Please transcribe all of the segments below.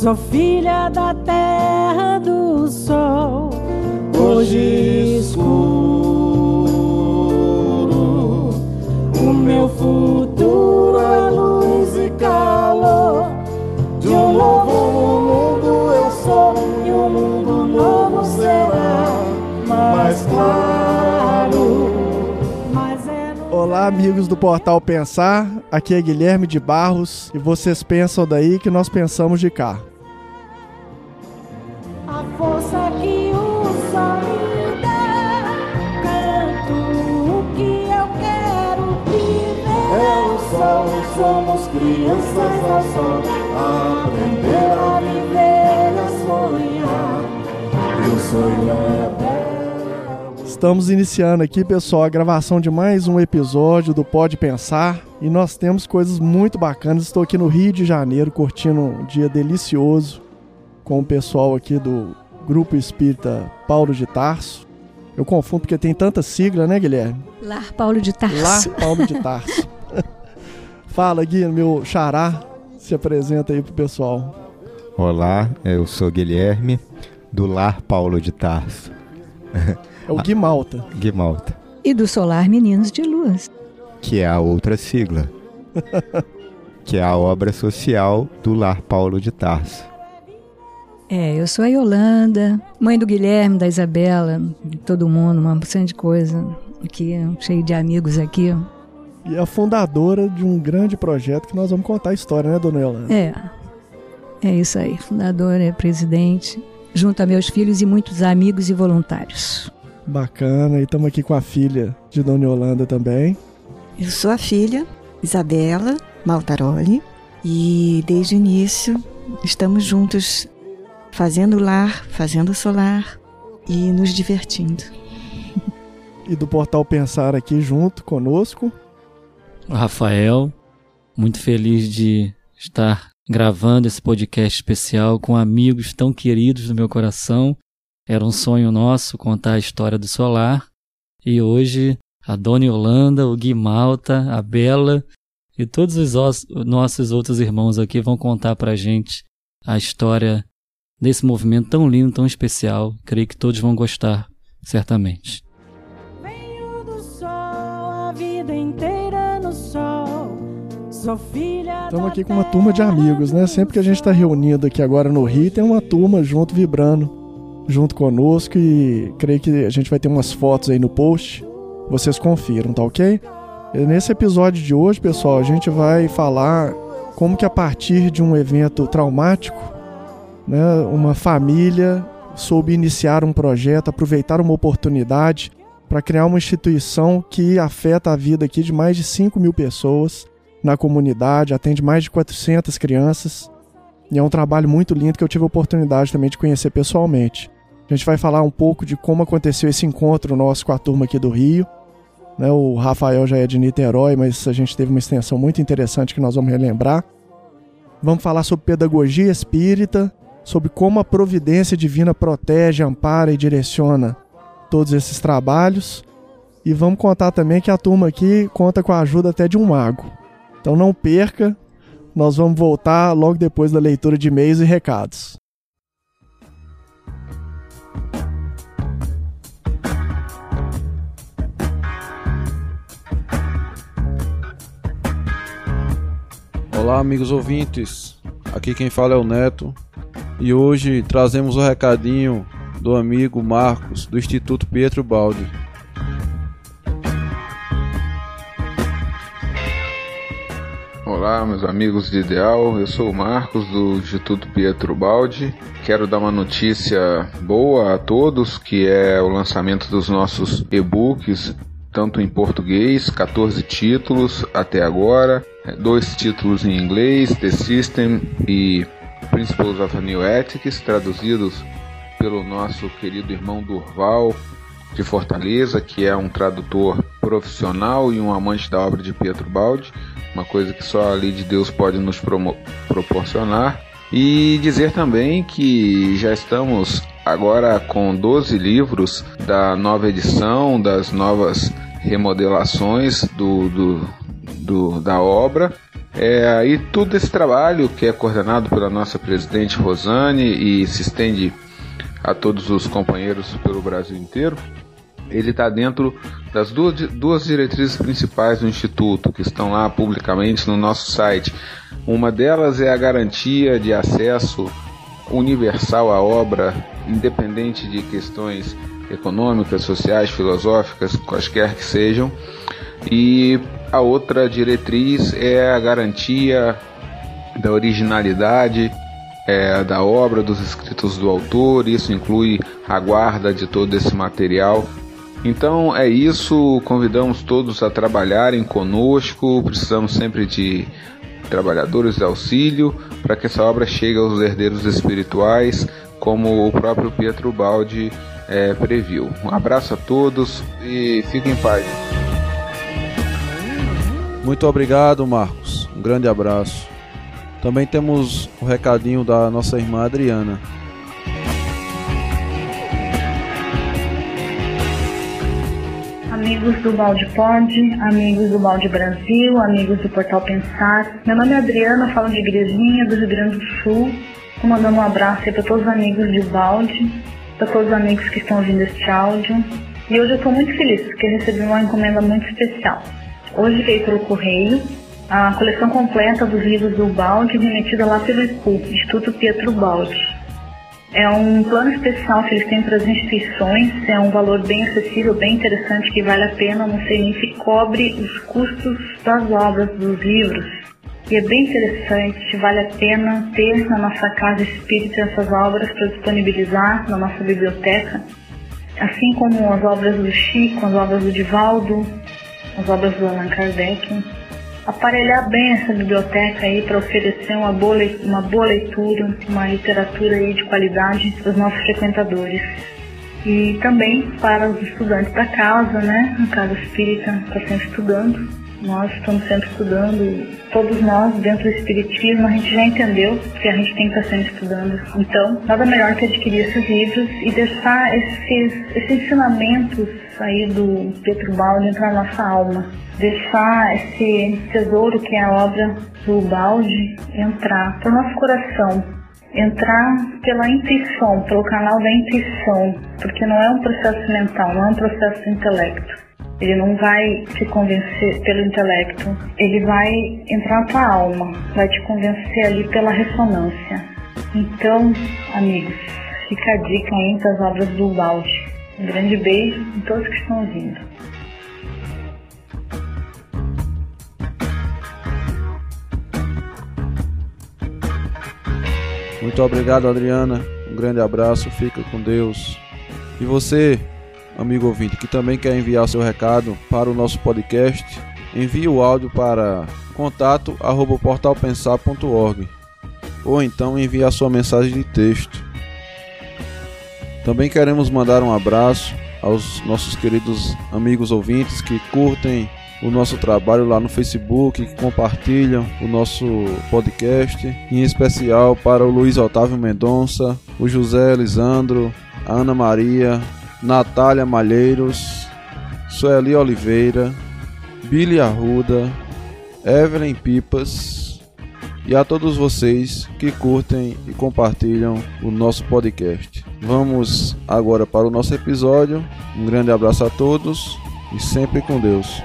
Sou filha da terra do sol, hoje escuro. O meu futuro é luz e calor. De um novo mundo eu sou, e um mundo novo será mais claro. É Olá, amigos do Portal Pensar. Aqui é Guilherme de Barros e vocês pensam daí que nós pensamos de cá. Estamos iniciando aqui, pessoal, a gravação de mais um episódio do Pode Pensar e nós temos coisas muito bacanas. Estou aqui no Rio de Janeiro curtindo um dia delicioso com o pessoal aqui do Grupo Espírita Paulo de Tarso. Eu confundo porque tem tanta sigla, né, Guilherme? Lar Paulo de Tarso. Lá, Paulo de Tarso. Fala, Gui, meu xará, se apresenta aí pro pessoal. Olá, eu sou Guilherme, do Lar Paulo de Tarso, É o Gui Malta. Guimalta, E do Solar Meninos de Luz. que é a outra sigla, que é a obra social do Lar Paulo de Tarso. É, eu sou a Yolanda, mãe do Guilherme, da Isabela, de todo mundo, uma porção de coisa. Aqui, cheio de amigos aqui. E a fundadora de um grande projeto que nós vamos contar a história, né, dona Yolanda? É, é isso aí. Fundadora, é presidente, junto a meus filhos e muitos amigos e voluntários. Bacana. E estamos aqui com a filha de dona Yolanda também. Eu sou a filha, Isabela Maltaroli, e desde o início estamos juntos fazendo lar, fazendo solar e nos divertindo. E do Portal Pensar aqui junto conosco. Rafael, muito feliz de estar gravando esse podcast especial com amigos tão queridos do meu coração. Era um sonho nosso contar a história do Solar. E hoje a Dona Yolanda, o Gui Malta, a Bela e todos os os- nossos outros irmãos aqui vão contar pra gente a história desse movimento tão lindo, tão especial. Creio que todos vão gostar, certamente. Venho do sol, a vida inteira no sol. Sou filha Estamos aqui com uma turma de amigos, né? Sempre que a gente está reunido aqui agora no Rio, tem uma turma junto vibrando, junto conosco e creio que a gente vai ter umas fotos aí no post. Vocês confiram, tá ok? E nesse episódio de hoje, pessoal, a gente vai falar como que a partir de um evento traumático, né, uma família soube iniciar um projeto, aproveitar uma oportunidade para criar uma instituição que afeta a vida aqui de mais de 5 mil pessoas na comunidade, atende mais de 400 crianças. E é um trabalho muito lindo que eu tive a oportunidade também de conhecer pessoalmente. A gente vai falar um pouco de como aconteceu esse encontro nosso com a turma aqui do Rio. Né, o Rafael já é de Niterói, mas a gente teve uma extensão muito interessante que nós vamos relembrar. Vamos falar sobre pedagogia espírita, sobre como a providência divina protege, ampara e direciona todos esses trabalhos. E vamos contar também que a turma aqui conta com a ajuda até de um mago. Então não perca, nós vamos voltar logo depois da leitura de e-mails e recados. Olá, amigos ouvintes. Aqui quem fala é o Neto. E hoje trazemos o recadinho do amigo Marcos, do Instituto Pietro Baldi. Olá, meus amigos de Ideal. Eu sou o Marcos do Instituto Pietro Baldi. Quero dar uma notícia boa a todos, que é o lançamento dos nossos e-books, tanto em português, 14 títulos até agora, dois títulos em inglês, The System e Principles of New Ethics, traduzidos pelo nosso querido irmão Durval de Fortaleza, que é um tradutor profissional e um amante da obra de Pietro Baldi, uma coisa que só a lei de Deus pode nos proporcionar. E dizer também que já estamos agora com 12 livros da nova edição, das novas remodelações do, do, do- da obra. É, e todo esse trabalho que é coordenado pela nossa presidente Rosane e se estende a todos os companheiros pelo Brasil inteiro, ele está dentro das duas, duas diretrizes principais do Instituto, que estão lá publicamente no nosso site. Uma delas é a garantia de acesso universal à obra, independente de questões econômicas, sociais, filosóficas, quaisquer que sejam. E a outra diretriz é a garantia da originalidade é, da obra, dos escritos do autor, isso inclui a guarda de todo esse material. Então é isso, convidamos todos a trabalharem conosco, precisamos sempre de trabalhadores de auxílio para que essa obra chegue aos herdeiros espirituais, como o próprio Pietro Baldi é, previu. Um abraço a todos e fiquem em paz. Muito obrigado, Marcos. Um grande abraço. Também temos o recadinho da nossa irmã Adriana. Amigos do Balde Pod, amigos do Balde Brasil, amigos do Portal Pensar. Meu nome é Adriana, falo de Igrejinha, do Rio Grande do Sul. Estou mandando um abraço para todos os amigos de Balde, para todos os amigos que estão ouvindo este áudio. E hoje eu estou muito feliz porque recebi uma encomenda muito especial. Hoje veio pelo correio a coleção completa dos livros do Balde, remetida lá pelo IPU, Instituto Pietro Balde. É um plano especial que eles têm para as instituições, é um valor bem acessível, bem interessante, que vale a pena, não sei nem se cobre os custos das obras, dos livros. E é bem interessante, vale a pena ter na nossa casa espírita essas obras para disponibilizar na nossa biblioteca, assim como as obras do Chico, as obras do Divaldo, as obras do Allan Kardec aparelhar bem essa biblioteca aí para oferecer uma boa, uma boa leitura, uma literatura aí de qualidade para os nossos frequentadores. E também para os estudantes da casa, né? A Casa Espírita está sempre estudando. Nós estamos sempre estudando, todos nós dentro do Espiritismo, a gente já entendeu que a gente tem que estar sempre estudando. Então, nada melhor que adquirir esses livros e deixar esses, esses ensinamentos aí do Pedro Balde na nossa alma deixar esse tesouro que é a obra do balde entrar para o nosso coração, entrar pela intuição, pelo canal da intuição, porque não é um processo mental, não é um processo do intelecto. Ele não vai te convencer pelo intelecto, ele vai entrar na tua alma, vai te convencer ali pela ressonância. Então, amigos, fica a dica entre as obras do balde. Um grande beijo em todos que estão ouvindo. Muito obrigado, Adriana. Um grande abraço, fica com Deus. E você, amigo ouvinte, que também quer enviar seu recado para o nosso podcast, envie o áudio para contato@portalpensar.org ou então envie a sua mensagem de texto. Também queremos mandar um abraço aos nossos queridos amigos ouvintes que curtem o nosso trabalho lá no Facebook, que compartilham o nosso podcast, em especial para o Luiz Otávio Mendonça, o José Elisandro, a Ana Maria, Natália Malheiros, Sueli Oliveira, Billy Arruda, Evelyn Pipas e a todos vocês que curtem e compartilham o nosso podcast. Vamos agora para o nosso episódio. Um grande abraço a todos e sempre com Deus.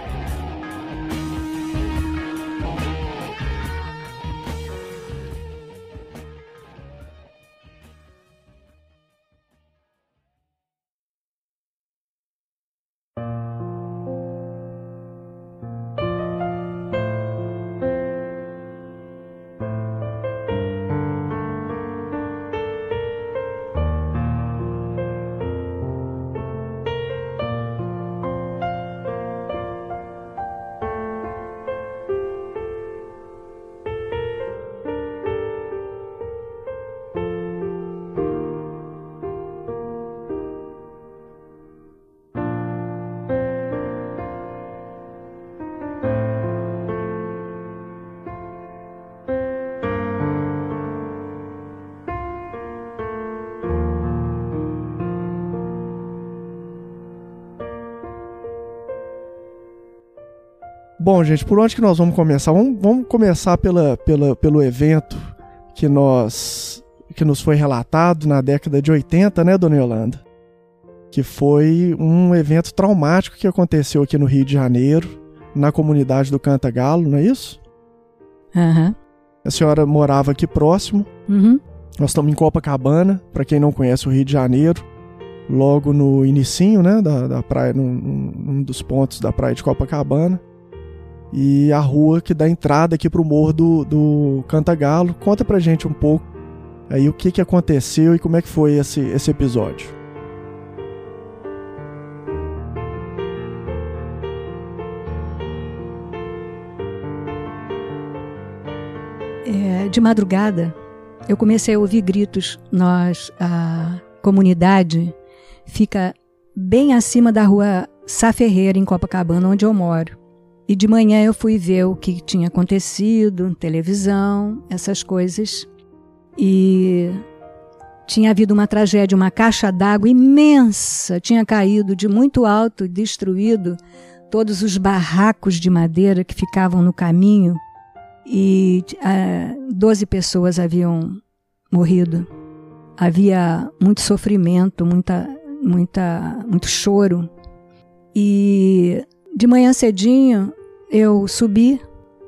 Bom, gente, por onde que nós vamos começar? Vamos, vamos começar pela, pela, pelo evento que nós que nos foi relatado na década de 80, né, Dona Yolanda? Que foi um evento traumático que aconteceu aqui no Rio de Janeiro, na comunidade do Canta Galo, não é isso? Aham. A senhora morava aqui próximo. Uhum. Nós estamos em Copacabana, para quem não conhece o Rio de Janeiro, logo no inicinho, né, da, da praia, num, num dos pontos da praia de Copacabana. E a rua que dá entrada aqui pro morro do, do Cantagalo. Conta pra gente um pouco aí o que, que aconteceu e como é que foi esse, esse episódio. É, de madrugada, eu comecei a ouvir gritos. Nós, a comunidade, fica bem acima da rua Sá Ferreira, em Copacabana, onde eu moro. E de manhã eu fui ver o que tinha acontecido, televisão, essas coisas. E tinha havido uma tragédia, uma caixa d'água imensa tinha caído de muito alto, destruído todos os barracos de madeira que ficavam no caminho e uh, 12 pessoas haviam morrido. Havia muito sofrimento, muita, muita, muito choro. E de manhã cedinho eu subi,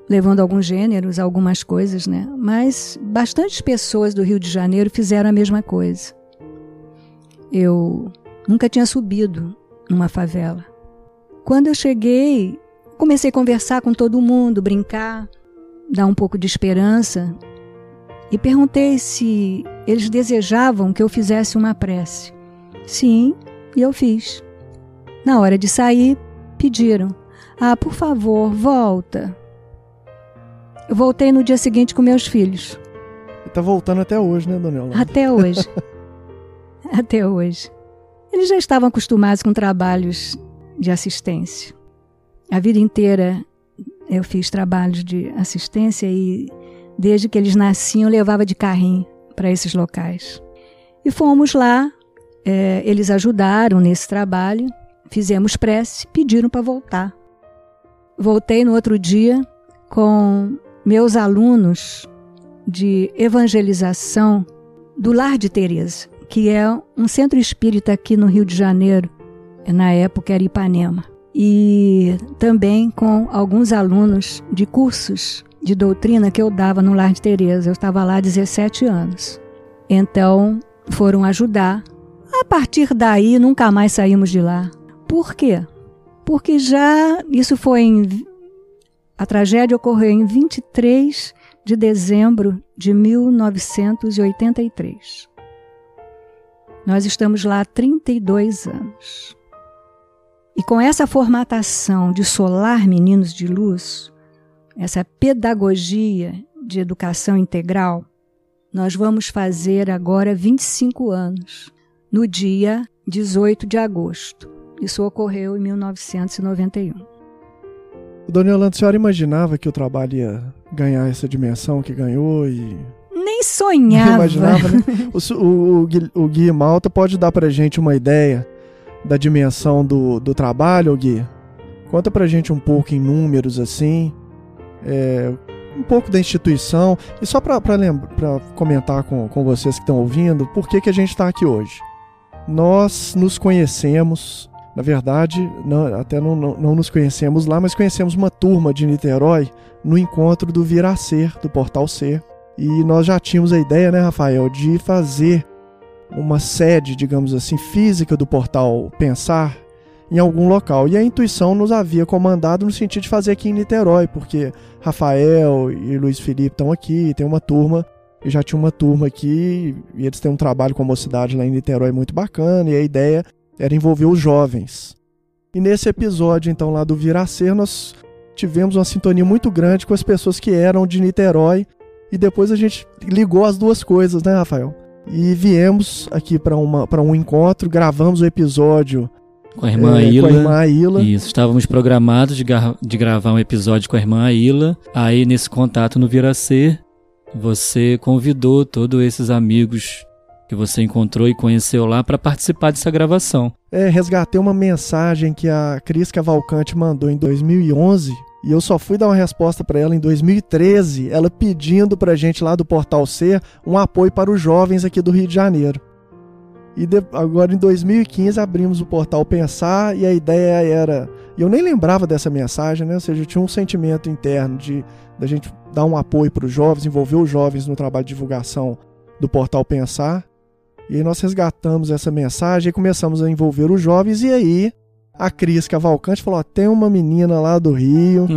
levando alguns gêneros, algumas coisas, né? Mas bastantes pessoas do Rio de Janeiro fizeram a mesma coisa. Eu nunca tinha subido numa favela. Quando eu cheguei, comecei a conversar com todo mundo, brincar, dar um pouco de esperança e perguntei se eles desejavam que eu fizesse uma prece. Sim, e eu fiz. Na hora de sair, pediram: Ah, por favor, volta. Eu voltei no dia seguinte com meus filhos. Tá voltando até hoje, né, Dona Yolanda? Até hoje. até hoje. Eles já estavam acostumados com trabalhos de assistência. A vida inteira eu fiz trabalhos de assistência e desde que eles nasciam eu levava de carrinho para esses locais. E fomos lá, é, eles ajudaram nesse trabalho, fizemos prece, pediram para voltar. Voltei no outro dia com meus alunos de evangelização do Lar de Teresa, que é um centro espírita aqui no Rio de Janeiro, na época era Ipanema e também com alguns alunos de cursos de doutrina que eu dava no Lar de Teresa. Eu estava lá há 17 anos. Então, foram ajudar. A partir daí, nunca mais saímos de lá. Por quê? Porque já isso foi em a tragédia ocorreu em 23 de dezembro de 1983. Nós estamos lá há 32 anos. E com essa formatação de solar meninos de luz, essa pedagogia de educação integral, nós vamos fazer agora 25 anos, no dia 18 de agosto. Isso ocorreu em 1991. Dona Yolanda, a senhora imaginava que o trabalho ia ganhar essa dimensão que ganhou e. Nem sonhava. Imaginava, né? o, o, o, Gui Malta pode dar pra gente uma ideia da dimensão do, do trabalho, Gui? Conta pra gente um pouco em números assim, é, um pouco da instituição e só para comentar com, com vocês que estão ouvindo, por que, que a gente está aqui hoje. Nós nos conhecemos, na verdade, não, até não, não, não, nos conhecemos lá, mas conhecemos uma turma de Niterói no encontro do Viracer, do Portal C. E nós já tínhamos a ideia, né, Rafael, de fazer uma sede, digamos assim, física do portal Pensar em algum local. E a intuição nos havia comandado no sentido de fazer aqui em Niterói, porque Rafael e Luiz Felipe estão aqui, tem uma turma, e já tinha uma turma aqui, e eles têm um trabalho com a mocidade lá em Niterói muito bacana, e a ideia era envolver os jovens. E nesse episódio, então, lá do Viracer, nós tivemos uma sintonia muito grande com as pessoas que eram de Niterói, e depois a gente ligou as duas coisas, né, Rafael? E viemos aqui para um encontro, gravamos o episódio com a irmã é, Com a irmã Aila. Isso, estávamos programados de, de gravar um episódio com a irmã Aila. Aí, nesse contato no Viracer, você convidou todos esses amigos que você encontrou e conheceu lá para participar dessa gravação. É, resgatei uma mensagem que a Cris Cavalcante mandou em 2011 E eu só fui dar uma resposta para ela em 2013, ela pedindo para gente lá do Portal Ser um apoio para os jovens aqui do Rio de Janeiro. E de, agora em 2015 abrimos o Portal Pensar e a ideia era. Eu nem lembrava dessa mensagem, né? Ou seja, tinha um sentimento interno de da gente dar um apoio para os jovens, envolver os jovens no trabalho de divulgação do Portal Pensar. E aí nós resgatamos essa mensagem e começamos a envolver os jovens. E aí a Cris Cavalcante falou: ó, tem uma menina lá do Rio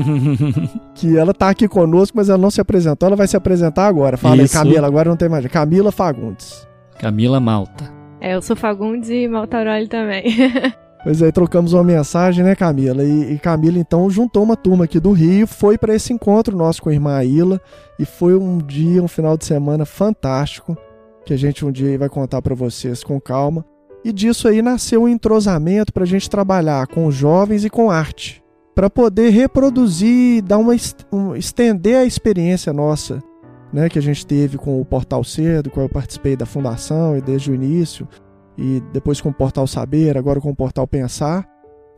que ela tá aqui conosco, mas ela não se apresentou. Ela vai se apresentar agora. Fala Isso. aí, Camila, agora não tem mais. Camila Fagundes. Camila Malta. É, eu sou Fagundes e Maltaroli também. Pois aí, trocamos uma mensagem, né, Camila? E, e Camila, então, juntou uma turma aqui do Rio, foi para esse encontro nosso com a irmã Aila, e foi um dia, um final de semana fantástico, que a gente um dia vai contar para vocês com calma. E disso aí nasceu um entrosamento para a gente trabalhar com jovens e com arte, para poder reproduzir, dar uma um, estender a experiência nossa, né, que a gente teve com o Portal C, do qual eu participei da fundação e desde o início, e depois com o Portal Saber, agora com o Portal Pensar.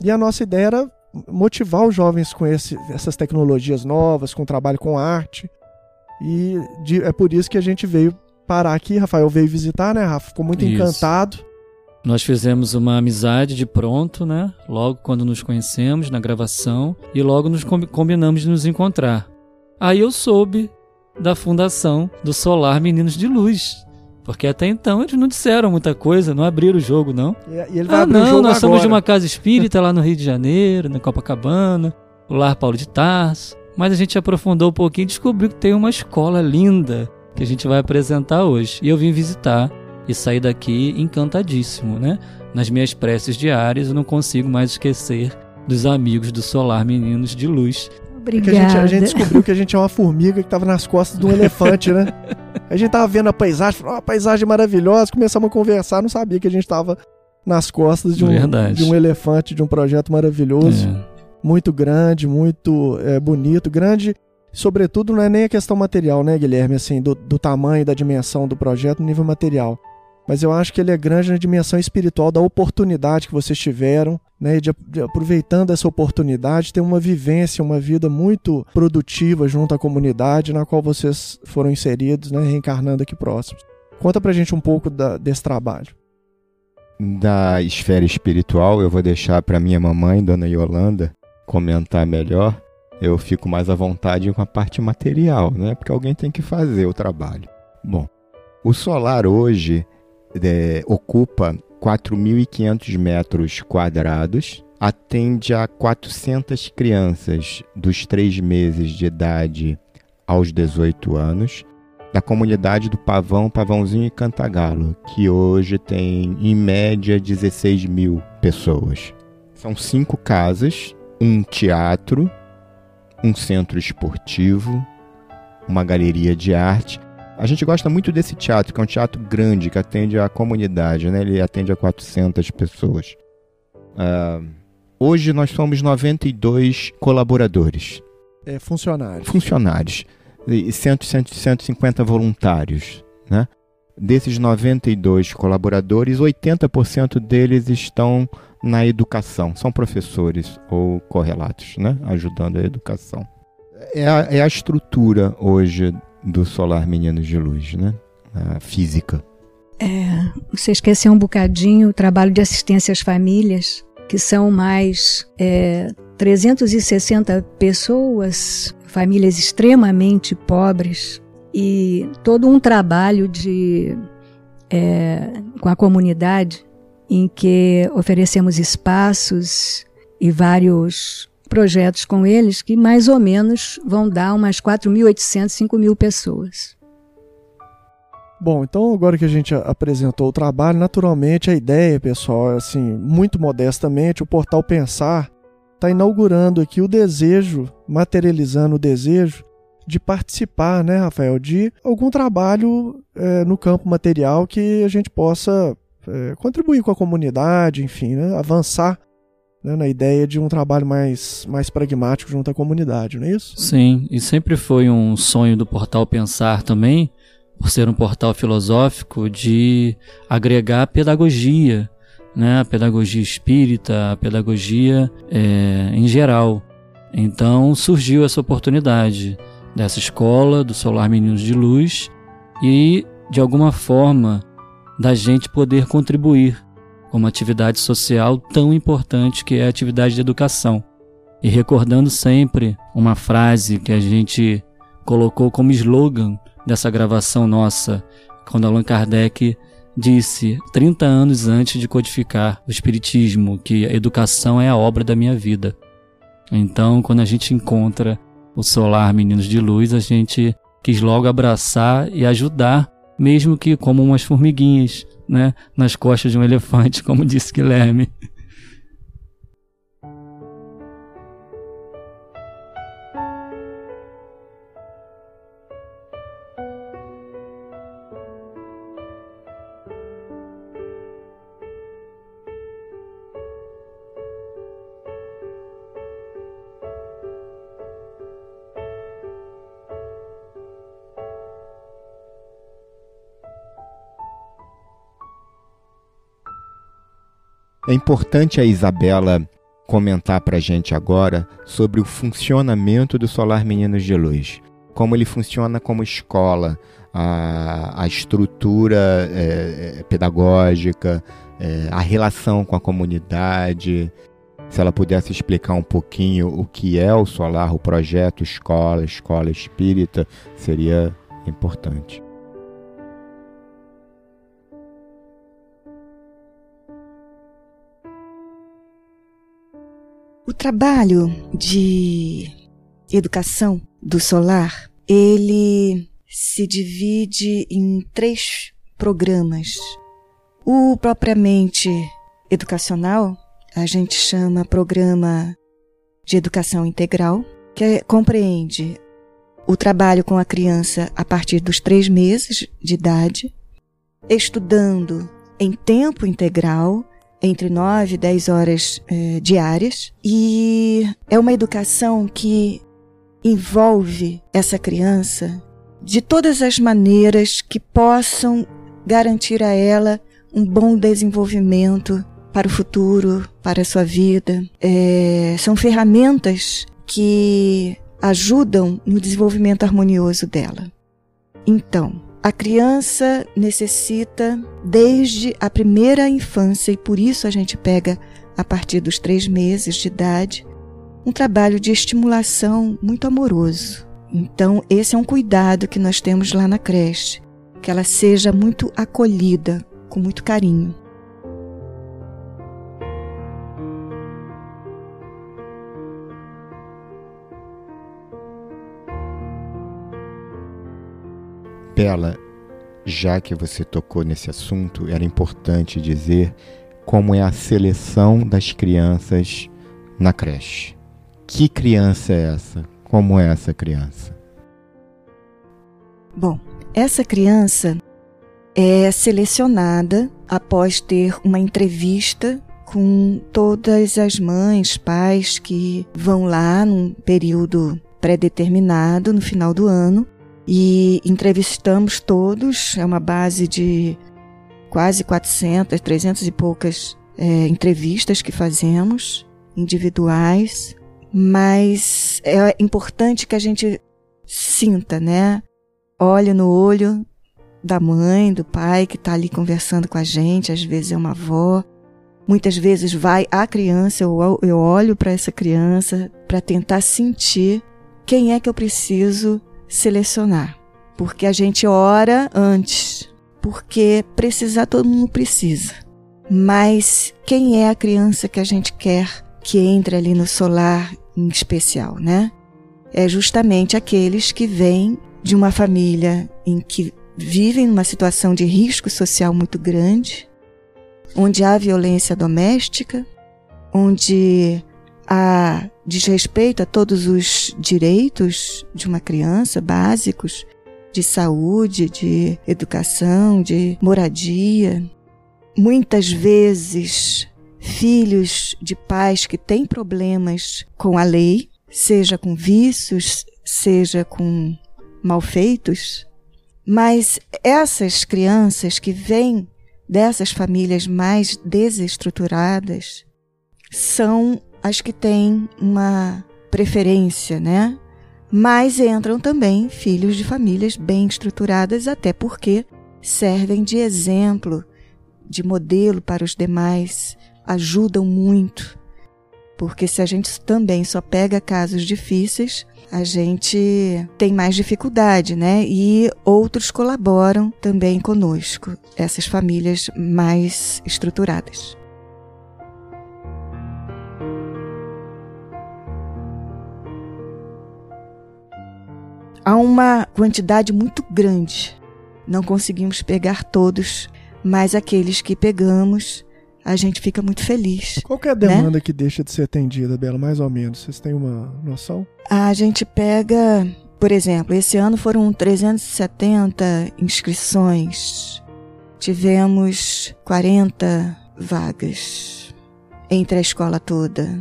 E a nossa ideia era motivar os jovens com esse, essas tecnologias novas, com trabalho com arte. E de, é por isso que a gente veio parar aqui. Rafael veio visitar, né, Rafa? Ficou muito Isso. encantado. Nós fizemos uma amizade de pronto, né? Logo quando nos conhecemos na gravação e logo nos com- combinamos de nos encontrar. Aí eu soube da fundação do Solar Meninos de Luz. Porque até então eles não disseram muita coisa, não abriram o jogo, não. E, e ele vai Ah, abrir o não, jogo nós somos de agora. uma casa espírita lá no Rio de Janeiro, na Copacabana, o Lar Paulo de Tarso. Mas a gente aprofundou um pouquinho e descobriu que tem uma escola linda que a gente vai apresentar hoje. E eu vim visitar e saí daqui encantadíssimo, né? Nas minhas preces diárias eu não consigo mais esquecer dos amigos do Solar Meninos de Luz. É Obrigada. a gente, a gente descobriu que a gente é uma formiga que estava nas costas de um elefante, né? A gente tava vendo a paisagem, falou, a paisagem maravilhosa, começamos a conversar, não sabia que a gente tava nas costas de um, Verdade. de um elefante, de um projeto maravilhoso, É. muito grande, muito é, bonito, grande. Sobretudo, não é nem a questão material, né, Guilherme? Assim, do, do tamanho, da dimensão do projeto no nível material. Mas eu acho que ele é grande na dimensão espiritual da oportunidade que vocês tiveram, né? De, de aproveitando essa oportunidade, ter uma vivência, uma vida muito produtiva junto à comunidade na qual vocês foram inseridos, né? Reencarnando aqui próximos. Conta pra gente um pouco da- desse trabalho. Da esfera espiritual, eu vou deixar para minha mamãe, Dona Yolanda, comentar melhor. Eu fico mais à vontade com a parte material, né? Porque alguém tem que fazer o trabalho. Bom, o solar hoje é, ocupa 4.500 metros quadrados, atende a 400 crianças dos 3 meses de idade aos 18 anos, da comunidade do Pavão, Pavãozinho e Cantagalo, que hoje tem em média 16 mil pessoas. São cinco casas, um teatro, um centro esportivo, uma galeria de arte. A gente gosta muito desse teatro, que é um teatro grande, que atende a comunidade, né? ele atende a 400 pessoas. Ah, hoje nós somos 92 colaboradores É funcionário. funcionários e 100, 100, 150 voluntários, né? Desses 92 colaboradores, 80% deles estão na educação, são professores ou correlatos, né? Ajudando a educação. É a, é a estrutura hoje do Solar Meninos de Luz, né? A física. É, você esqueceu um bocadinho o trabalho de assistência às famílias, que são mais é, 360 pessoas, famílias extremamente pobres, e todo um trabalho de, é, com a comunidade, em que oferecemos espaços e vários projetos com eles, que mais ou menos vão dar umas 4.800, 5.000 pessoas. Bom, então agora que a gente apresentou o trabalho, naturalmente a ideia, pessoal, é assim, muito modestamente, o portal Pensar está inaugurando aqui o desejo, materializando o desejo de participar, né, Rafael, de algum trabalho é, no campo material que a gente possa é, contribuir com a comunidade, enfim, né, avançar né, na ideia de um trabalho mais, mais pragmático junto à comunidade, não é isso? Sim, e sempre foi um sonho do portal Pensar também, por ser um portal filosófico, de agregar pedagogia, né? A pedagogia espírita, a pedagogia é, em geral. Então surgiu essa oportunidade dessa escola do Solar Meninos de Luz e, de alguma forma, da gente poder contribuir com uma atividade social tão importante que é a atividade de educação. E recordando sempre uma frase que a gente colocou como slogan dessa gravação nossa, quando Allan Kardec disse, 30 anos antes de codificar o Espiritismo, que a educação é a obra da minha vida. Então, quando a gente encontra o Solar Meninos de Luz, a gente quis logo abraçar e ajudar, mesmo que como umas formiguinhas, né, nas costas de um elefante, como disse Guilherme. É importante a Isabela comentar para a gente agora sobre o funcionamento do Solar Meninos de Luz. Como ele funciona como escola, a, a estrutura é, é, pedagógica, é, a relação com a comunidade. Se ela pudesse explicar um pouquinho o que é o Solar, o projeto escola, escola espírita, seria importante. O trabalho de educação do solar, ele se divide em três programas. O propriamente educacional, a gente chama programa de educação integral, que compreende o trabalho com a criança a partir dos três meses de idade, estudando em tempo integral entre 9 e 10 horas é, diárias. E é uma educação que envolve essa criança de todas as maneiras que possam garantir a ela um bom desenvolvimento para o futuro, para a sua vida. É, são ferramentas que ajudam no desenvolvimento harmonioso dela. Então, a criança necessita desde a primeira infância, e por isso a gente pega a partir dos três meses de idade, um trabalho de estimulação muito amoroso. Então, esse é um cuidado que nós temos lá na creche, que ela seja muito acolhida, com muito carinho. Bela, já que você tocou nesse assunto, era importante dizer como é a seleção das crianças na creche. Que criança é essa? Como é essa criança? Bom, essa criança é selecionada após ter uma entrevista com todas as mães, pais que vão lá num período pré-determinado no final do ano e entrevistamos todos. É uma base de quase 400, 300 e poucas é, entrevistas que fazemos, individuais, mas é importante que a gente sinta, né? Olhe no olho da mãe, do pai que está ali conversando com a gente, às vezes é uma avó, muitas vezes vai a criança, eu, eu olho para essa criança para tentar sentir quem é que eu preciso selecionar, porque a gente ora antes, porque precisar todo mundo precisa. Mas quem é a criança que a gente quer que entre ali no solar em especial, né? É justamente aqueles que vêm de uma família em que vivem numa situação de risco social muito grande, onde há violência doméstica, onde há desrespeito a todos os direitos de uma criança básicos de saúde, de educação, de moradia. Muitas vezes, filhos de pais que têm problemas com a lei, seja com vícios, seja com malfeitos, mas essas crianças que vêm dessas famílias mais desestruturadas são as que têm uma preferência, né? Mas entram também filhos de famílias bem estruturadas, até porque servem de exemplo, de modelo para os demais, ajudam muito. Porque se a gente também só pega casos difíceis, a gente tem mais dificuldade, né? E outros colaboram também conosco, essas famílias mais estruturadas. Há uma quantidade muito grande. Não conseguimos pegar todos, mas aqueles que pegamos, a gente fica muito feliz. Qual é a demanda né? que deixa de ser atendida, Bela, mais ou menos? Vocês têm uma noção? A gente pega, por exemplo, esse ano foram 370 inscrições. Tivemos 40 vagas entre a escola toda.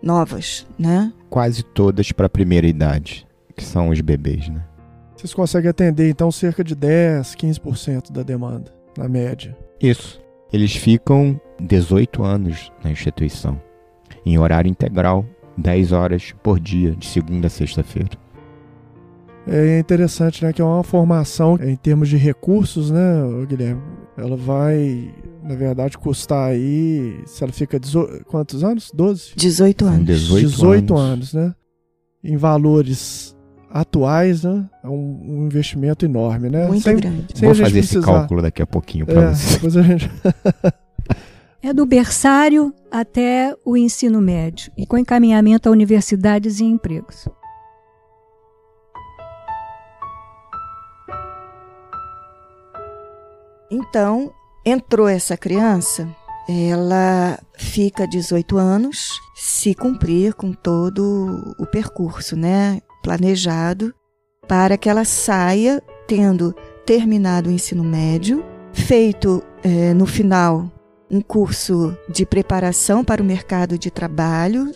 Novas, né? Quase todas para a primeira idade que são os bebês, né? Vocês conseguem atender então cerca de 10, 15% da demanda, na média. Isso. Eles ficam 18 anos na instituição, em horário integral, 10 horas por dia, de segunda a sexta-feira. É interessante, né, que é uma formação em termos de recursos, né, Guilherme? Ela vai, na verdade, custar aí, se ela fica dezo... quantos anos? 12? 18 anos. 18, 18 anos. anos, né? Em valores atuais, né? É um, um investimento enorme, né? Muito sem, grande. Sem Vou fazer precisar... esse cálculo daqui a pouquinho para é, você. Depois a gente... é do berçário até o ensino médio e com encaminhamento a universidades e empregos. Então, entrou essa criança, ela fica 18 anos se cumprir com todo o percurso, né? Planejado para que ela saia tendo terminado o ensino médio, feito é, no final um curso de preparação para o mercado de trabalho,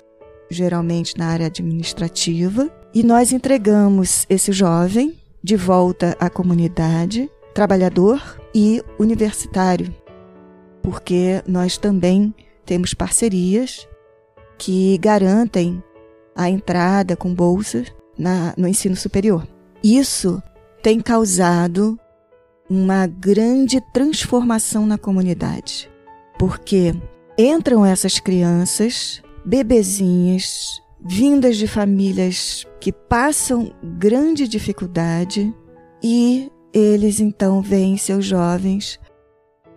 geralmente na área administrativa, e nós entregamos esse jovem de volta à comunidade, trabalhador e universitário, porque nós também temos parcerias que garantem a entrada com bolsas na, no ensino superior. Isso tem causado uma grande transformação na comunidade, porque entram essas crianças, bebezinhas, vindas de famílias que passam grande dificuldade e eles então veem seus jovens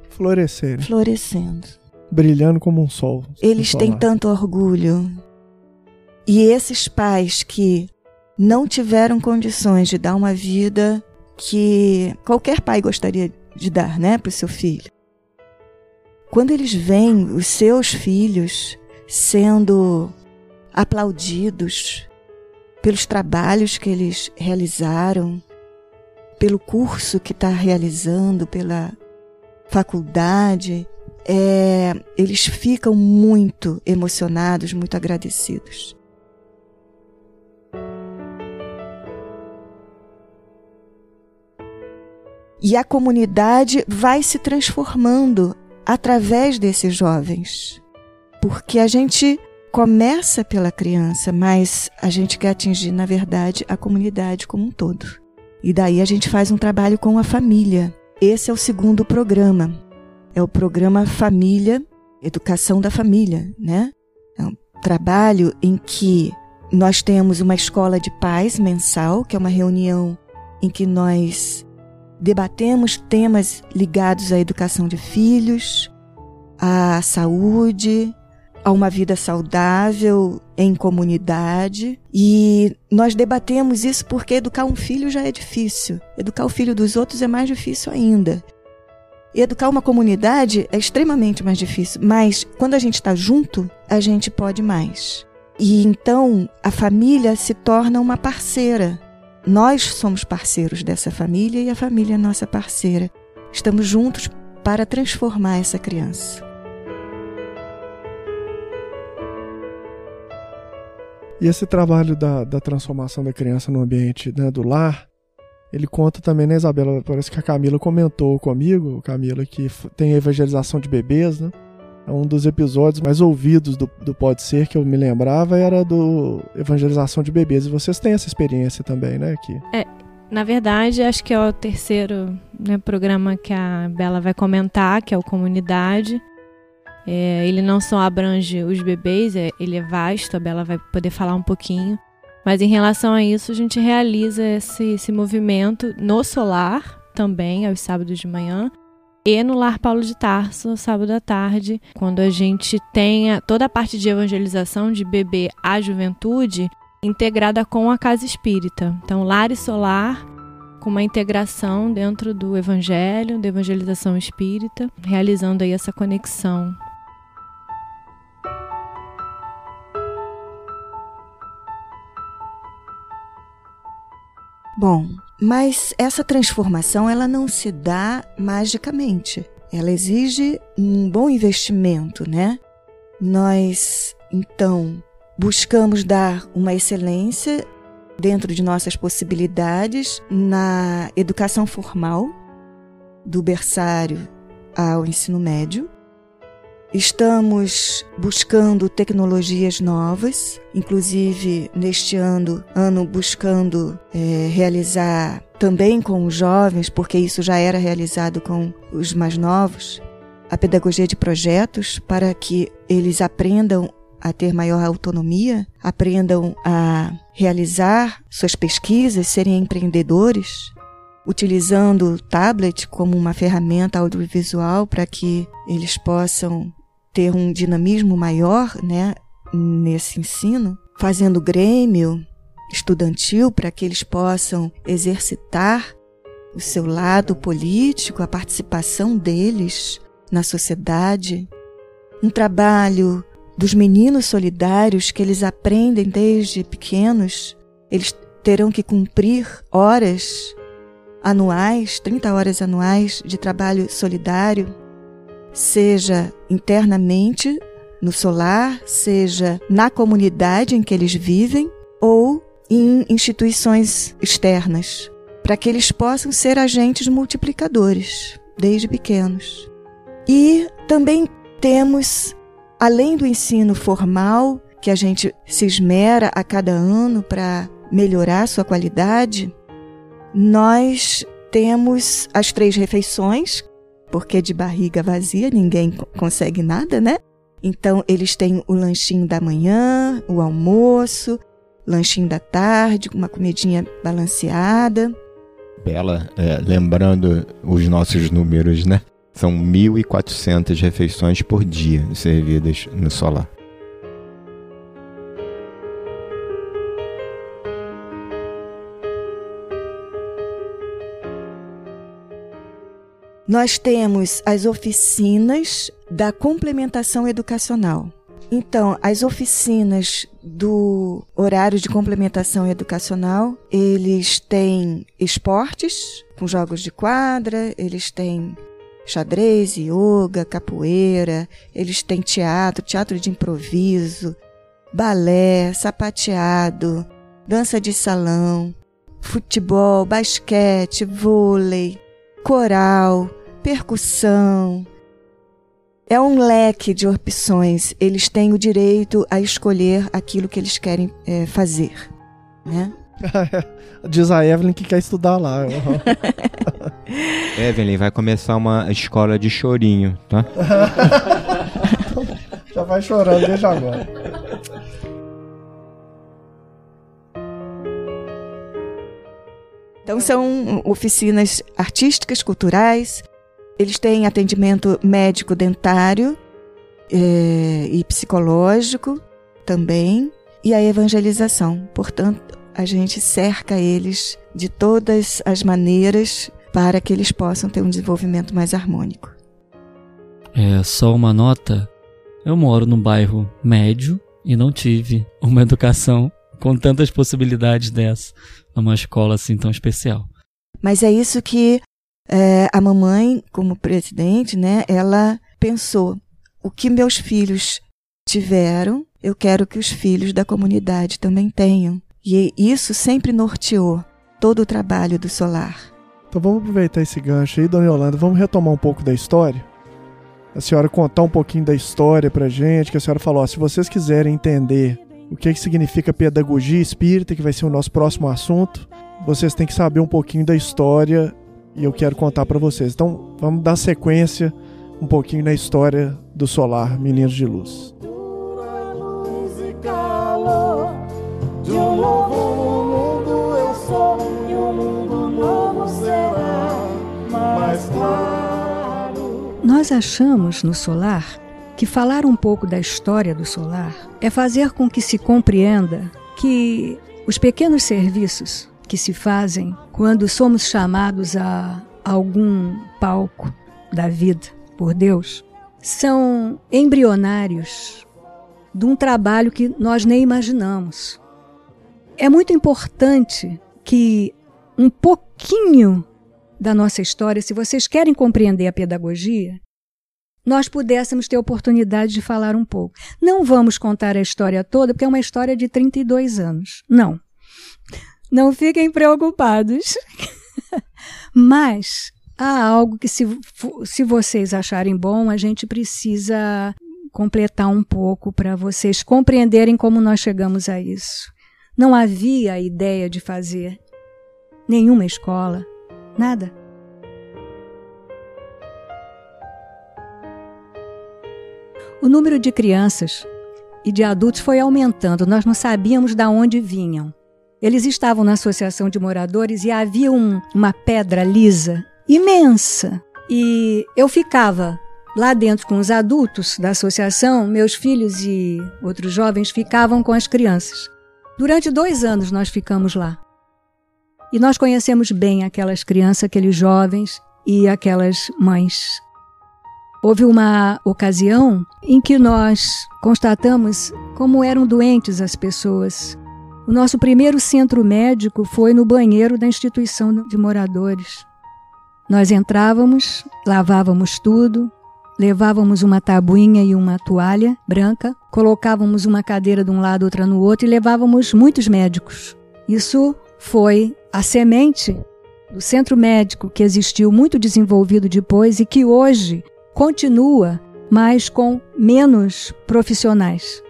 florescerem, florescendo, brilhando como um sol. Eles têm tanto orgulho. E esses pais que não tiveram condições de dar uma vida que qualquer pai gostaria de dar, né, para o seu filho. Quando eles veem os seus filhos sendo aplaudidos pelos trabalhos que eles realizaram, pelo curso que está realizando, pela faculdade, é, eles ficam muito emocionados, muito agradecidos. E a comunidade vai se transformando através desses jovens. Porque a gente começa pela criança, mas a gente quer atingir, na verdade, a comunidade como um todo. E daí a gente faz um trabalho com a família. Esse é o segundo programa. É o programa Família, Educação da Família, né? É um trabalho em que nós temos uma escola de paz mensal, que é uma reunião em que nós debatemos temas ligados à educação de filhos, à saúde, a uma vida saudável em comunidade. E nós debatemos isso porque educar um filho já é difícil. Educar o filho dos outros é mais difícil ainda. E educar uma comunidade é extremamente mais difícil, mas quando a gente está junto, a gente pode mais. E então a família se torna uma parceira nós somos parceiros dessa família e a família é nossa parceira. Estamos juntos para transformar essa criança. E esse trabalho da, da transformação da criança no ambiente né, do lar, ele conta também, né, Isabela? Parece que a Camila comentou comigo, Camila, que tem evangelização de bebês, né? Um dos episódios mais ouvidos do, do Pode Ser que eu me lembrava era do Evangelização de Bebês. E vocês têm essa experiência também, né? Aqui. É, na verdade, acho que é o terceiro né, programa que a Bela vai comentar, que é o Comunidade. É, ele não só abrange os bebês, é, ele é vasto, a Bela vai poder falar um pouquinho. Mas em relação a isso, a gente realiza esse, esse movimento no solar também, aos sábados de manhã, e no Lar Paulo de Tarso, sábado à tarde, quando a gente tem toda a parte de evangelização de bebê à juventude integrada com a casa espírita. Então, lar e solar com uma integração dentro do evangelho, da evangelização espírita, realizando aí essa conexão Bom, mas essa transformação ela não se dá magicamente. Ela exige um bom investimento, né? Nós, então, buscamos dar uma excelência dentro de nossas possibilidades na educação formal, do berçário ao ensino médio, Estamos buscando tecnologias novas, inclusive neste ano, ano buscando é, realizar também com os jovens, porque isso já era realizado com os mais novos, a pedagogia de projetos para que eles aprendam a ter maior autonomia, aprendam a realizar suas pesquisas, serem empreendedores, utilizando o tablet como uma ferramenta audiovisual para que eles possam ter um dinamismo maior né, nesse ensino, fazendo grêmio estudantil para que eles possam exercitar o seu lado político, a participação deles na sociedade, um trabalho dos meninos solidários que eles aprendem desde pequenos, eles terão que cumprir horas anuais, 30 horas anuais de trabalho solidário seja internamente no solar, seja na comunidade em que eles vivem ou em instituições externas, para que eles possam ser agentes multiplicadores desde pequenos. E também temos, além do ensino formal, que a gente se esmera a cada ano para melhorar sua qualidade, nós temos as três refeições, porque de barriga vazia ninguém consegue nada, né? Então eles têm o lanchinho da manhã, o almoço, lanchinho da tarde, uma comidinha balanceada. Bela, é, lembrando os nossos números, né? São 1.400 refeições por dia servidas no solar. Nós temos as oficinas da complementação educacional. Então, as oficinas do horário de complementação educacional, eles têm esportes com jogos de quadra, eles têm xadrez, yoga, capoeira, eles têm teatro, teatro de improviso, balé, sapateado, dança de salão, futebol, basquete, vôlei, coral, percussão. É um leque de opções. Eles têm o direito a escolher aquilo que eles querem é, fazer. Né? Diz a Evelyn que quer estudar lá. Evelyn, vai começar uma escola de chorinho, tá? Já vai chorando desde agora. Então são oficinas artísticas, culturais, eles têm atendimento médico dentário é, e psicológico também, e a evangelização. Portanto, a gente cerca eles de todas as maneiras para que eles possam ter um desenvolvimento mais harmônico. É só uma nota. Eu moro num bairro médio e não tive uma educação com tantas possibilidades dessa numa escola assim tão especial. Mas é isso que é, a mamãe, como presidente, né, ela pensou: o que meus filhos tiveram, eu quero que os filhos da comunidade também tenham. E isso sempre norteou todo o trabalho do Solar. Então vamos aproveitar esse gancho aí, dona Yolanda, vamos retomar um pouco da história. a senhora contar um pouquinho da história pra gente, que a senhora falou, ó, se vocês quiserem entender o que, que significa pedagogia espírita, que vai ser o nosso próximo assunto, vocês têm que saber um pouquinho da história e eu quero contar para vocês. Então, vamos dar sequência um pouquinho na história do Solar Meninos de Luz. Nós achamos no solar que falar um pouco da história do solar é fazer com que se compreenda que os pequenos serviços que se fazem quando somos chamados a algum palco da vida por Deus são embrionários de um trabalho que nós nem imaginamos. É muito importante que um pouquinho da nossa história, se vocês querem compreender a pedagogia, nós pudéssemos ter oportunidade de falar um pouco. Não vamos contar a história toda, porque é uma história de 32 anos. Não. Não fiquem preocupados. Mas há algo que, se, se vocês acharem bom, a gente precisa completar um pouco para vocês compreenderem como nós chegamos a isso. Não havia a ideia de fazer nenhuma escola, nada. O número de crianças e de adultos foi aumentando, nós não sabíamos de onde vinham. Eles estavam na associação de moradores e havia um, uma pedra lisa imensa. E eu ficava lá dentro com os adultos da associação, meus filhos e outros jovens ficavam com as crianças. Durante dois anos nós ficamos lá. E nós conhecemos bem aquelas crianças, aqueles jovens e aquelas mães. Houve uma ocasião em que nós constatamos como eram doentes as pessoas. O nosso primeiro centro médico foi no banheiro da instituição de moradores. Nós entrávamos, lavávamos tudo, levávamos uma tabuinha e uma toalha branca, colocávamos uma cadeira de um lado, outra no outro e levávamos muitos médicos. Isso foi a semente do centro médico que existiu muito desenvolvido depois e que hoje continua, mas com menos profissionais,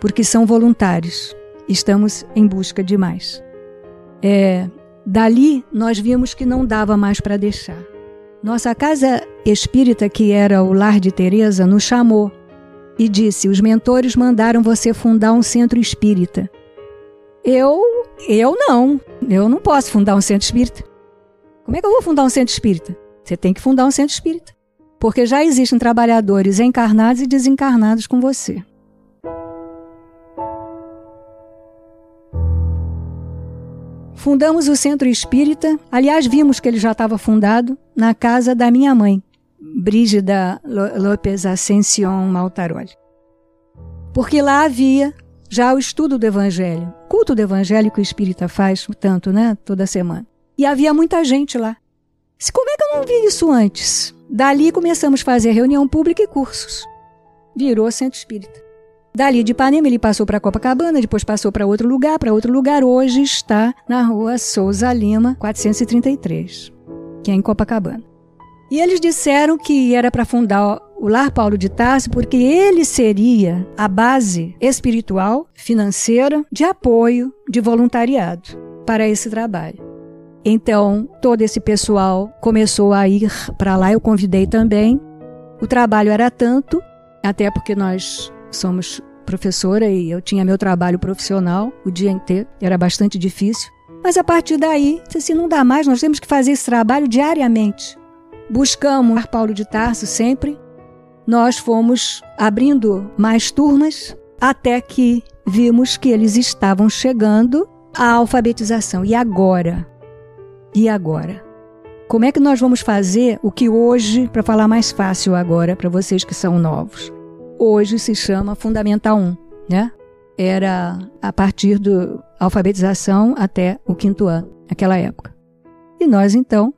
porque são voluntários. Estamos em busca de mais. É, dali nós vimos que não dava mais para deixar. Nossa casa espírita, que era o lar de Teresa, nos chamou e disse: "Os mentores mandaram você fundar um centro espírita". Eu, eu não. Eu não posso fundar um centro espírita. Como é que eu vou fundar um centro espírita? Você tem que fundar um centro espírita. Porque já existem trabalhadores encarnados e desencarnados com você. Fundamos o Centro Espírita. Aliás, vimos que ele já estava fundado na casa da minha mãe, Brígida Lopes Ascension Maltaroli. Porque lá havia já o estudo do Evangelho. Culto do Evangelho que o Espírita faz tanto, né? Toda semana. E havia muita gente lá. Se como é que eu não vi isso antes? Dali começamos a fazer reunião pública e cursos. Virou Centro Espírita. Dali de Ipanema ele passou para Copacabana, depois passou para outro lugar, para outro lugar. Hoje está na rua Souza Lima, 433, que é em Copacabana. E eles disseram que era para fundar o Lar Paulo de Tarso porque ele seria a base espiritual, financeira, de apoio, de voluntariado para esse trabalho. Então, todo esse pessoal começou a ir para lá, eu convidei também. O trabalho era tanto, até porque nós somos professora e eu tinha meu trabalho profissional o dia inteiro, era bastante difícil. Mas a partir daí, se assim, não dá mais, nós temos que fazer esse trabalho diariamente. Buscamos Paulo de Tarso sempre. Nós fomos abrindo mais turmas até que vimos que eles estavam chegando à alfabetização. E agora? E agora? Como é que nós vamos fazer o que hoje, para falar mais fácil agora para vocês que são novos, hoje se chama Fundamental 1, né? Era a partir da alfabetização até o quinto ano, naquela época. E nós então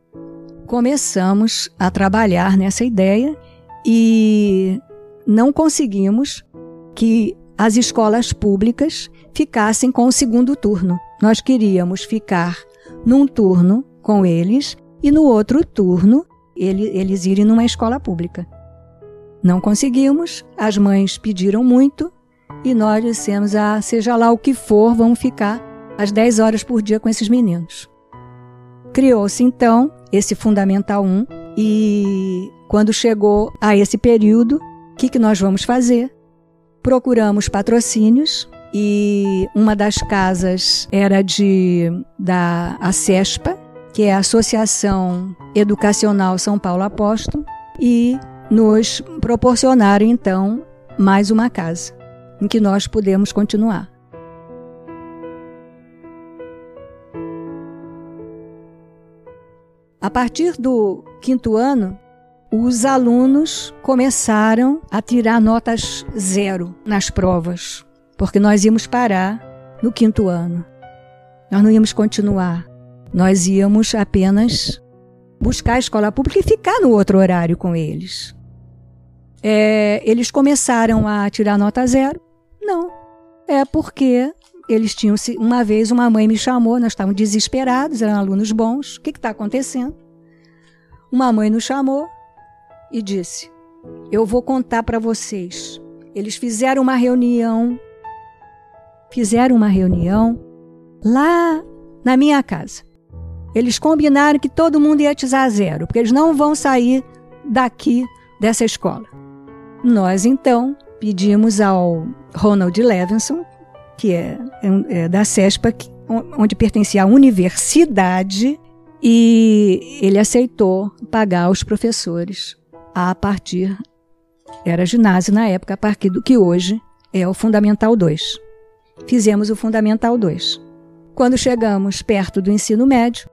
começamos a trabalhar nessa ideia e não conseguimos que as escolas públicas ficassem com o segundo turno. Nós queríamos ficar num turno com eles e no outro turno ele, eles irem numa escola pública. Não conseguimos, as mães pediram muito e nós dissemos: ah, seja lá o que for, vamos ficar às 10 horas por dia com esses meninos. Criou-se então esse Fundamental 1 e quando chegou a esse período, o que, que nós vamos fazer? Procuramos patrocínios e uma das casas era de da ACESPA, que é a Associação Educacional São Paulo Apóstolo, e nos proporcionaram então mais uma casa em que nós podemos continuar. A partir do quinto ano, os alunos começaram a tirar notas zero nas provas, porque nós íamos parar no quinto ano. Nós não íamos continuar. Nós íamos apenas buscar a escola pública e ficar no outro horário com eles. É, eles começaram a tirar nota zero? Não. É porque eles tinham. Uma vez uma mãe me chamou, nós estávamos desesperados, eram alunos bons. O que está acontecendo? Uma mãe nos chamou e disse: Eu vou contar para vocês. Eles fizeram uma reunião. Fizeram uma reunião lá na minha casa. Eles combinaram que todo mundo ia tizar zero, porque eles não vão sair daqui dessa escola. Nós então pedimos ao Ronald Levinson, que é, é, é da CESPA, onde pertencia à universidade, e ele aceitou pagar os professores a partir, era ginásio na época, a partir do que hoje é o Fundamental 2. Fizemos o Fundamental 2. Quando chegamos perto do ensino médio,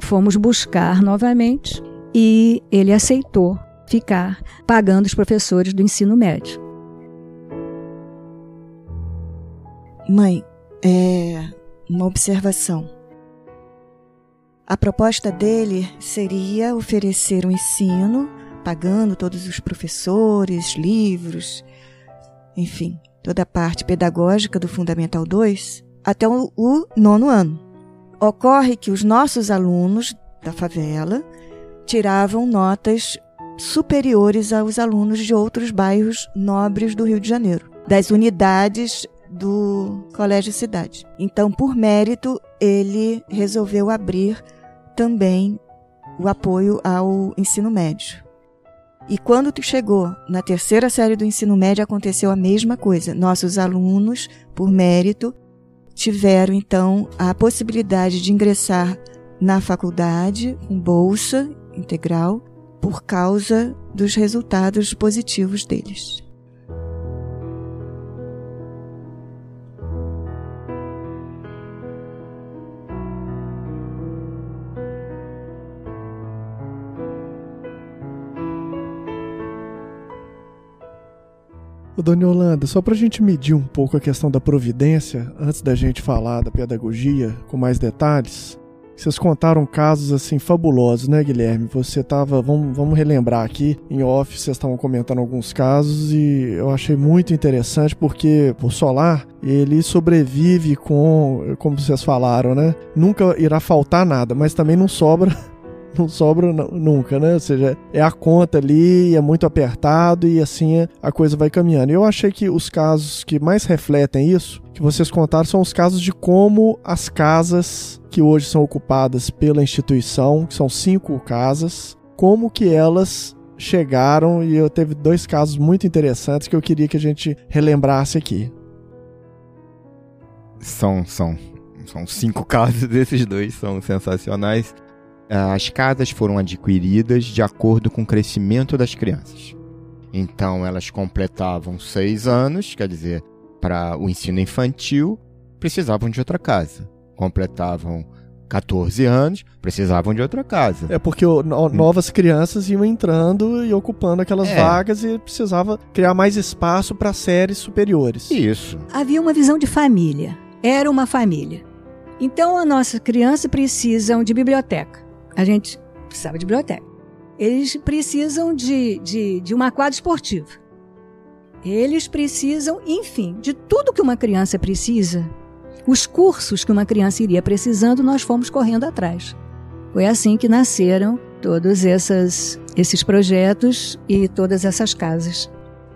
fomos buscar novamente e ele aceitou ficar pagando os professores do ensino médio. Mãe, é uma observação. A proposta dele seria oferecer um ensino, pagando todos os professores, livros, enfim, toda a parte pedagógica do Fundamental 2, até o, o nono ano. Ocorre que os nossos alunos da favela tiravam notas superiores aos alunos de outros bairros nobres do Rio de Janeiro, das unidades do Colégio Cidade. Então, por mérito, ele resolveu abrir também o apoio ao ensino médio. E quando chegou na terceira série do ensino médio, aconteceu a mesma coisa. Nossos alunos, por mérito, tiveram então a possibilidade de ingressar na faculdade com bolsa integral por causa dos resultados positivos deles. Dona Yolanda, só para a gente medir um pouco a questão da providência, antes da gente falar da pedagogia com mais detalhes, vocês contaram casos assim fabulosos, né, Guilherme? Você tava, vamos, vamos relembrar aqui, em off, vocês estavam comentando alguns casos e eu achei muito interessante porque o solar, ele sobrevive com, como vocês falaram, né? Nunca irá faltar nada, mas também não sobra não sobra nunca, né? Ou seja, é a conta ali, é muito apertado e assim a coisa vai caminhando. Eu achei que os casos que mais refletem isso, que vocês contaram, são os casos de como as casas que hoje são ocupadas pela instituição, que são cinco casas, como que elas chegaram e eu teve dois casos muito interessantes que eu queria que a gente relembrasse aqui. São, são, são cinco casos desses dois, são sensacionais. As casas foram adquiridas de acordo com o crescimento das crianças. Então, elas completavam seis anos, quer dizer, para o ensino infantil, precisavam de outra casa. Completavam 14 anos, precisavam de outra casa. É porque o, no, novas crianças iam entrando e ocupando aquelas é. vagas e precisava criar mais espaço para séries superiores. Isso. Havia uma visão de família. Era uma família. Então a nossa criança precisam de biblioteca a gente precisava de biblioteca. Eles precisam de, de, de uma quadra esportiva. Eles precisam, enfim, de tudo que uma criança precisa. Os cursos que uma criança iria precisando, nós fomos correndo atrás. Foi assim que nasceram todas essas esses projetos e todas essas casas.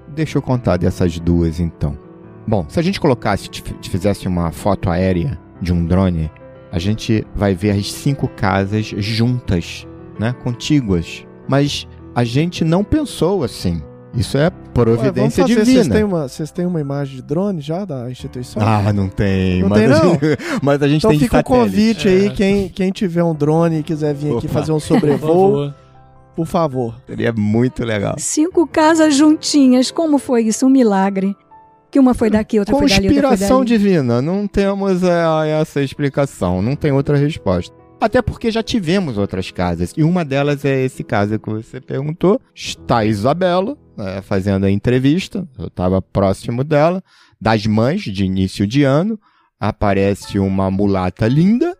Deixa eu contar dessas duas então. Bom, se a gente colocasse, fizesse uma foto aérea de um drone, a gente vai ver as cinco casas juntas, né, contíguas. Mas a gente não pensou assim. Isso é providência Ué, divina. Vocês têm, uma, vocês têm uma imagem de drone já da instituição? Ah, não tem. Não mas tem, não? A gente, mas a gente então tem fica o convite é. aí, quem, quem tiver um drone e quiser vir Opa. aqui fazer um sobrevoo, por favor. Seria muito legal. Cinco casas juntinhas, como foi isso? Um milagre. Que uma foi daqui, outra foi dali, outra Conspiração divina, não temos é, essa explicação, não tem outra resposta. Até porque já tivemos outras casas. E uma delas é esse caso que você perguntou. Está a Isabela é, fazendo a entrevista. Eu estava próximo dela. Das mães, de início de ano. Aparece uma mulata linda.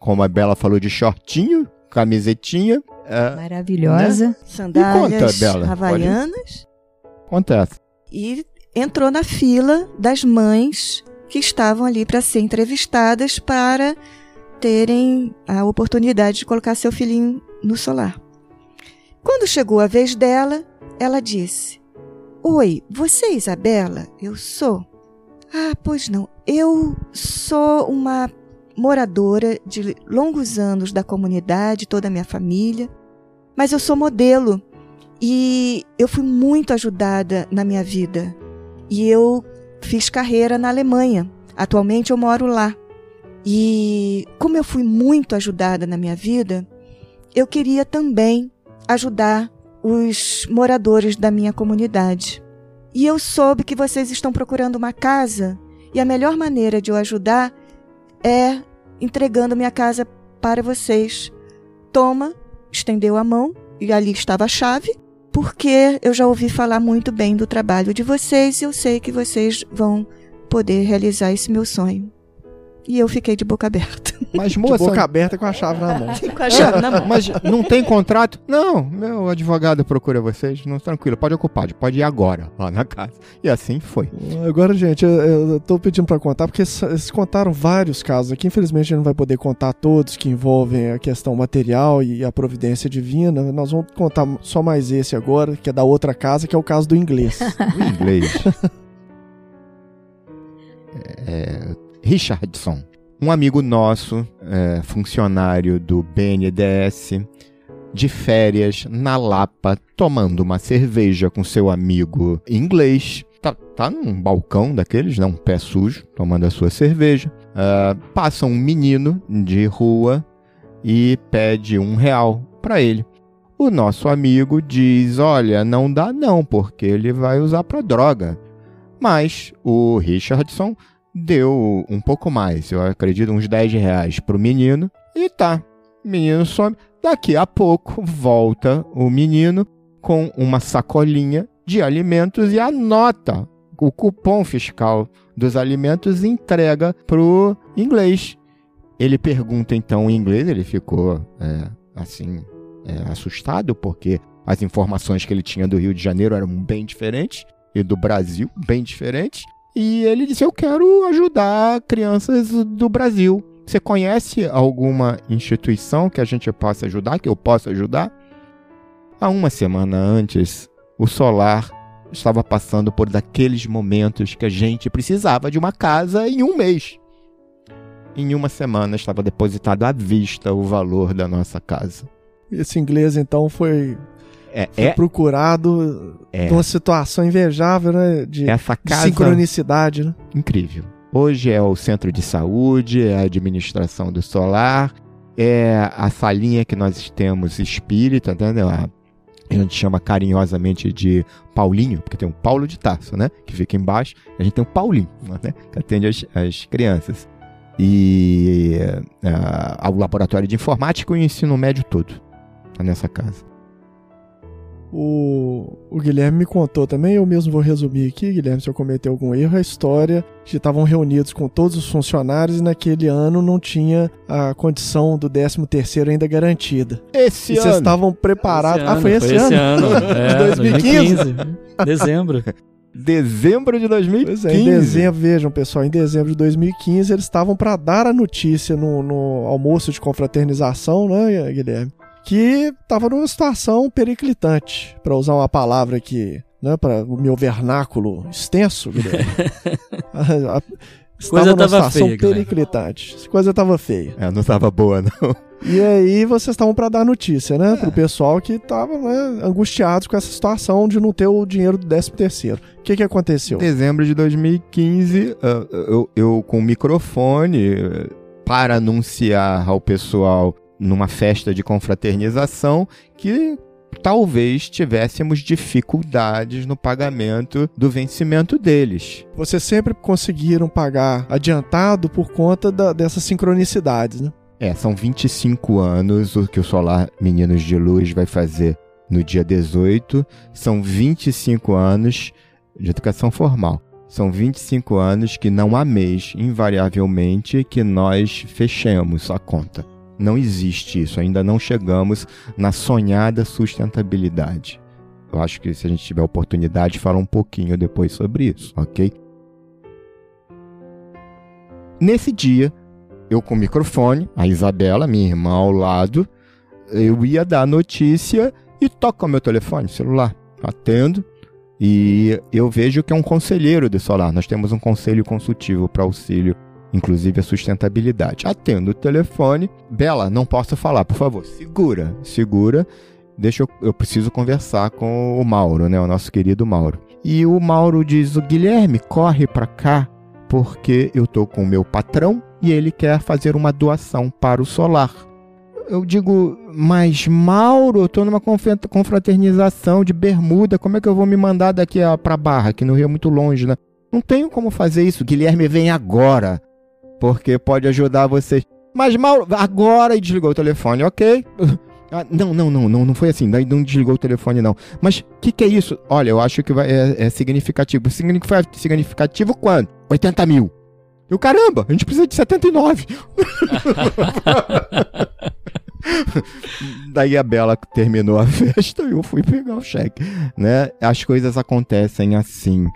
Como a Bela falou, de shortinho, camisetinha. É, Maravilhosa. Né? Sandálias conta, Bela. havaianas. Acontece. E entrou na fila das mães que estavam ali para ser entrevistadas para terem a oportunidade de colocar seu filhinho no solar. Quando chegou a vez dela, ela disse: Oi, você é Isabela? Eu sou. Ah, pois não. Eu sou uma moradora de longos anos da comunidade, toda a minha família, mas eu sou modelo e eu fui muito ajudada na minha vida. E eu fiz carreira na Alemanha. Atualmente eu moro lá. E como eu fui muito ajudada na minha vida, eu queria também ajudar os moradores da minha comunidade. E eu soube que vocês estão procurando uma casa, e a melhor maneira de eu ajudar é entregando minha casa para vocês. Toma, estendeu a mão e ali estava a chave, porque eu já ouvi falar muito bem do trabalho de vocês e eu sei que vocês vão poder realizar esse meu sonho. E eu fiquei de boca aberta. Mas, moça. De boca aberta com a chave na mão. com a chave na mão. Mas não tem contrato? Não, meu advogado procura vocês. Não, tranquilo, pode ocupar, pode ir agora, lá na casa. E assim foi. Agora, gente, eu, eu tô pedindo para contar, porque eles contaram vários casos aqui. Infelizmente, a gente não vai poder contar todos que envolvem a questão material e a providência divina. Nós vamos contar só mais esse agora, que é da outra casa, que é o caso do inglês. o inglês. é, Richardson, um amigo nosso, é, funcionário do BNDES, de férias na Lapa, tomando uma cerveja com seu amigo inglês. Tá, tá num balcão daqueles, né? Um pé sujo, tomando a sua cerveja. Uh, passa um menino de rua e pede um real para ele. O nosso amigo diz: Olha, não dá não, porque ele vai usar para droga. Mas o Richardson deu um pouco mais, eu acredito uns 10 reais pro menino. E tá, menino some. Daqui a pouco volta o menino com uma sacolinha de alimentos e anota o cupom fiscal dos alimentos e entrega pro inglês. Ele pergunta então em inglês, ele ficou é, assim é, assustado porque as informações que ele tinha do Rio de Janeiro eram bem diferentes e do Brasil bem diferentes. E ele disse: Eu quero ajudar crianças do Brasil. Você conhece alguma instituição que a gente possa ajudar, que eu possa ajudar? Há uma semana antes, o Solar estava passando por daqueles momentos que a gente precisava de uma casa em um mês. Em uma semana estava depositado à vista o valor da nossa casa. Esse inglês então foi é, é procurado é, numa situação invejável, né? De, essa casa, de sincronicidade, né? Incrível. Hoje é o centro de saúde, é a administração do solar, é a salinha que nós temos espírita, entendeu? A, a gente chama carinhosamente de Paulinho, porque tem um Paulo de Tarso, né? Que fica embaixo. A gente tem o Paulinho, né? Que atende as, as crianças. E uh, o laboratório de informática e o ensino médio todo tá nessa casa. O, o Guilherme me contou também, eu mesmo vou resumir aqui, Guilherme, se eu cometer algum erro, a história de estavam reunidos com todos os funcionários e naquele ano não tinha a condição do 13 terceiro ainda garantida. Esse e ano? vocês estavam preparados. Esse ah, foi esse foi ano? Esse ano. É, de 2015? 2015. Dezembro. Dezembro de 2015. Pois é, em dezembro, vejam pessoal, em dezembro de 2015 eles estavam para dar a notícia no, no almoço de confraternização, né, Guilherme? Que estava numa situação periclitante, para usar uma palavra que, né, para o meu vernáculo extenso, Guilherme. a, a, coisa numa tava situação feia, periclitante. Coisa tava feia. É, não tava boa, não. E aí vocês estavam para dar notícia, né, pro pessoal que tava né, angustiados com essa situação de não ter o dinheiro do 13 terceiro. O que que aconteceu? Em dezembro de 2015, ah, eu, eu com o microfone eh, para anunciar ao pessoal numa festa de confraternização que talvez tivéssemos dificuldades no pagamento do vencimento deles. Vocês sempre conseguiram pagar adiantado por conta da- dessas sincronicidades, né? É, são 25 anos o que o Solar Meninos de Luz vai fazer no dia 18. São 25 anos de educação formal. São 25 anos que não há mês, invariavelmente, que nós fechemos a conta. Não existe isso, ainda não chegamos na sonhada sustentabilidade. Eu acho que se a gente tiver oportunidade, falar um pouquinho depois sobre isso, ok? Nesse dia, eu com o microfone, a Isabela, minha irmã ao lado, eu ia dar a notícia e toca o meu telefone celular. Atendo e eu vejo que é um conselheiro do Solar. Nós temos um conselho consultivo para auxílio, inclusive a sustentabilidade. Atendo o telefone. Bela, não posso falar, por favor. Segura, segura. Deixa eu, eu preciso conversar com o Mauro, né, o nosso querido Mauro. E o Mauro diz: "O Guilherme, corre para cá, porque eu tô com o meu patrão e ele quer fazer uma doação para o solar. Eu digo, mas Mauro, eu tô numa confraternização de bermuda, como é que eu vou me mandar daqui a- pra Barra, que no Rio é muito longe, né? Não tenho como fazer isso. Guilherme vem agora, porque pode ajudar vocês. Mas Mauro, agora e desligou o telefone, ok? Ah, não, não, não, não, não foi assim. Daí não desligou o telefone, não. Mas o que, que é isso? Olha, eu acho que vai- é, é significativo. Significa- Significativo quanto? 80 mil. Eu, caramba, a gente precisa de 79. Daí a Bela terminou a festa e eu fui pegar o cheque, né? As coisas acontecem assim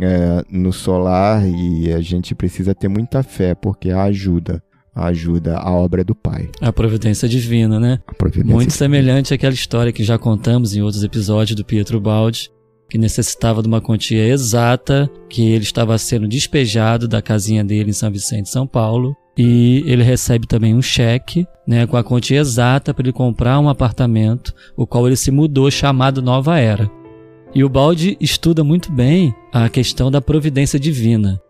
é, no solar e a gente precisa ter muita fé porque ajuda, ajuda a obra do Pai. A providência divina, né? A providência Muito semelhante àquela história que já contamos em outros episódios do Pietro Baldi, que necessitava de uma quantia exata, que ele estava sendo despejado da casinha dele em São Vicente, São Paulo, e ele recebe também um cheque, né, com a quantia exata para ele comprar um apartamento, o qual ele se mudou chamado Nova Era. E o Baldi estuda muito bem a questão da providência divina,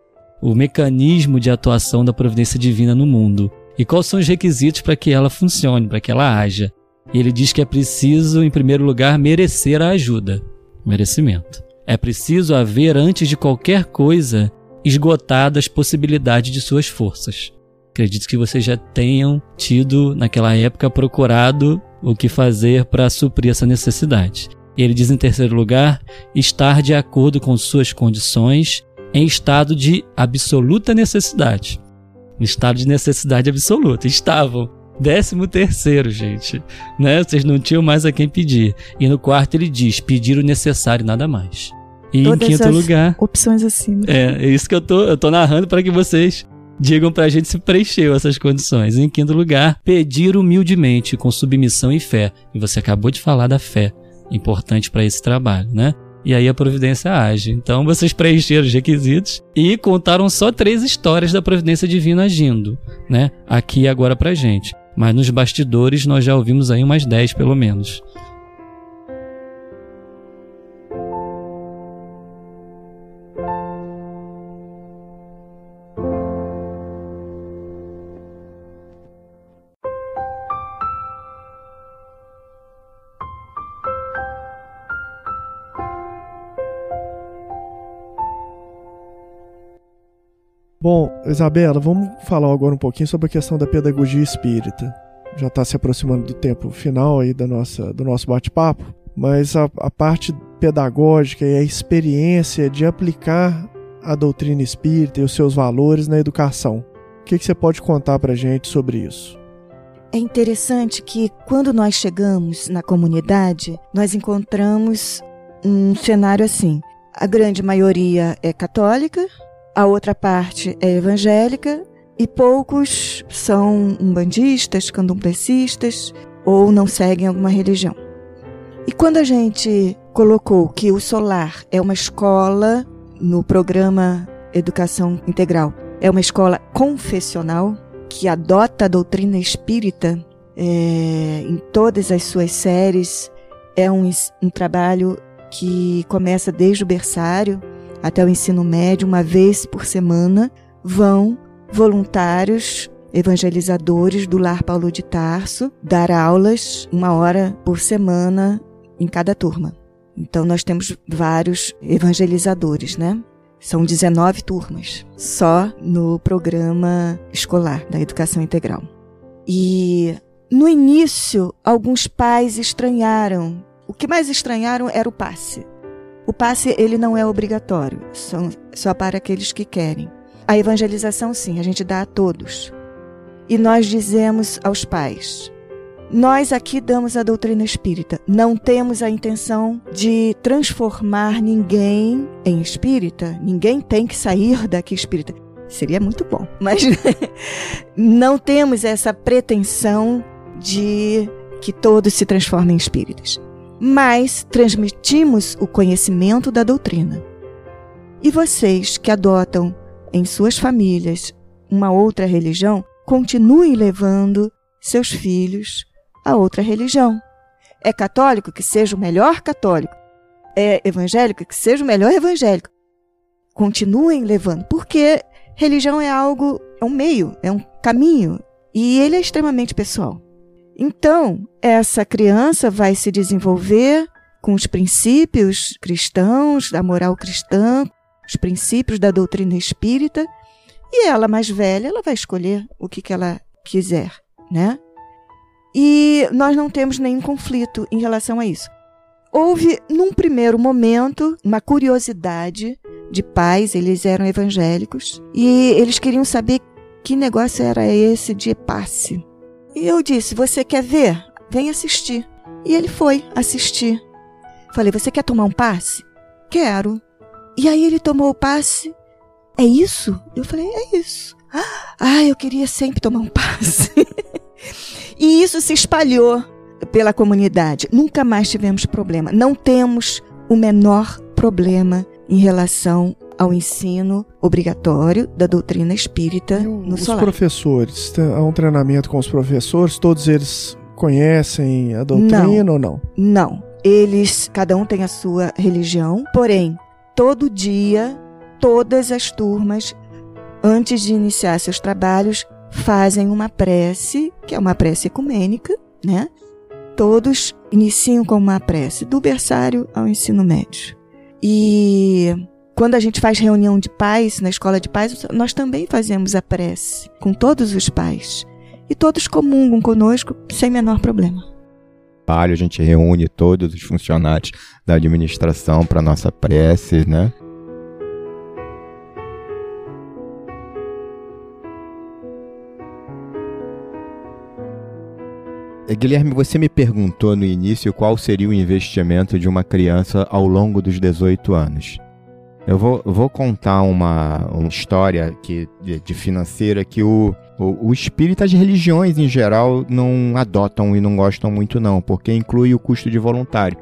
o mecanismo de atuação da providência divina no mundo e quais são os requisitos para que ela funcione, para que ela haja. E ele diz que é preciso, em primeiro lugar, merecer a ajuda, merecimento. É preciso haver, antes de qualquer coisa, esgotado as possibilidades de suas forças. Acredito que vocês já tenham tido, naquela época, procurado o que fazer para suprir essa necessidade. E ele diz, em terceiro lugar, estar de acordo com suas condições em estado de absoluta necessidade. Em estado de necessidade absoluta. Estavam. Décimo terceiro, gente. Né? Vocês não tinham mais a quem pedir. E no quarto ele diz: pedir o necessário e nada mais. E Todas em quinto as lugar. Opções acima. É, é isso que eu tô, eu tô narrando para que vocês digam pra gente se preencheu essas condições. Em quinto lugar, pedir humildemente, com submissão e fé. E você acabou de falar da fé, importante para esse trabalho, né? E aí a providência age. Então vocês preencheram os requisitos e contaram só três histórias da providência divina agindo, né? Aqui e agora pra gente. Mas nos bastidores nós já ouvimos aí umas 10 pelo menos. Bom, Isabela, vamos falar agora um pouquinho sobre a questão da pedagogia espírita. Já está se aproximando do tempo final aí da nossa, do nosso bate-papo, mas a, a parte pedagógica e a experiência de aplicar a doutrina espírita e os seus valores na educação. O que, que você pode contar para gente sobre isso? É interessante que quando nós chegamos na comunidade, nós encontramos um cenário assim. A grande maioria é católica, a outra parte é evangélica e poucos são umbandistas, candomblecistas. ou não seguem alguma religião. E quando a gente colocou que o Solar é uma escola no programa Educação Integral, é uma escola confessional que adota a doutrina espírita é, em todas as suas séries, é um, um trabalho que começa desde o berçário até o ensino médio, uma vez por semana, vão voluntários evangelizadores do Lar Paulo de Tarso dar aulas uma hora por semana em cada turma. Então nós temos vários evangelizadores, né? São 19 turmas só no programa escolar da educação integral. E no início, alguns pais estranharam. O que mais estranharam era o passe. O passe ele não é obrigatório, são só para aqueles que querem. A evangelização sim, a gente dá a todos. E nós dizemos aos pais: nós aqui damos a doutrina espírita. Não temos a intenção de transformar ninguém em espírita. Ninguém tem que sair daqui espírita. Seria muito bom. Mas não temos essa pretensão de que todos se transformem em espíritas mas transmitimos o conhecimento da doutrina. E vocês que adotam em suas famílias uma outra religião, continuem levando seus filhos a outra religião. É católico que seja o melhor católico. É evangélico que seja o melhor evangélico. Continuem levando, porque religião é algo, é um meio, é um caminho, e ele é extremamente pessoal. Então, essa criança vai se desenvolver com os princípios cristãos, da moral cristã, os princípios da doutrina espírita, e ela mais velha, ela vai escolher o que, que ela quiser, né? E nós não temos nenhum conflito em relação a isso. Houve, num primeiro momento, uma curiosidade de pais, eles eram evangélicos, e eles queriam saber que negócio era esse de passe. E eu disse: Você quer ver? Vem assistir. E ele foi assistir. Falei: Você quer tomar um passe? Quero. E aí ele tomou o passe. É isso? Eu falei: É isso. Ah, eu queria sempre tomar um passe. e isso se espalhou pela comunidade. Nunca mais tivemos problema. Não temos o menor problema em relação ao ensino obrigatório da doutrina espírita no os solar. professores, há um treinamento com os professores, todos eles conhecem a doutrina não, ou não? Não. Eles, cada um tem a sua religião, porém, todo dia, todas as turmas, antes de iniciar seus trabalhos, fazem uma prece, que é uma prece ecumênica, né? Todos iniciam com uma prece, do berçário ao ensino médio. E quando a gente faz reunião de pais na escola de pais, nós também fazemos a prece com todos os pais. E todos comungam conosco sem menor problema. A gente reúne todos os funcionários da administração para nossa prece, né? Guilherme, você me perguntou no início qual seria o investimento de uma criança ao longo dos 18 anos. Eu vou, vou contar uma, uma história que, de, de financeira que o, o, o espírita, as religiões em geral, não adotam e não gostam muito, não, porque inclui o custo de voluntário.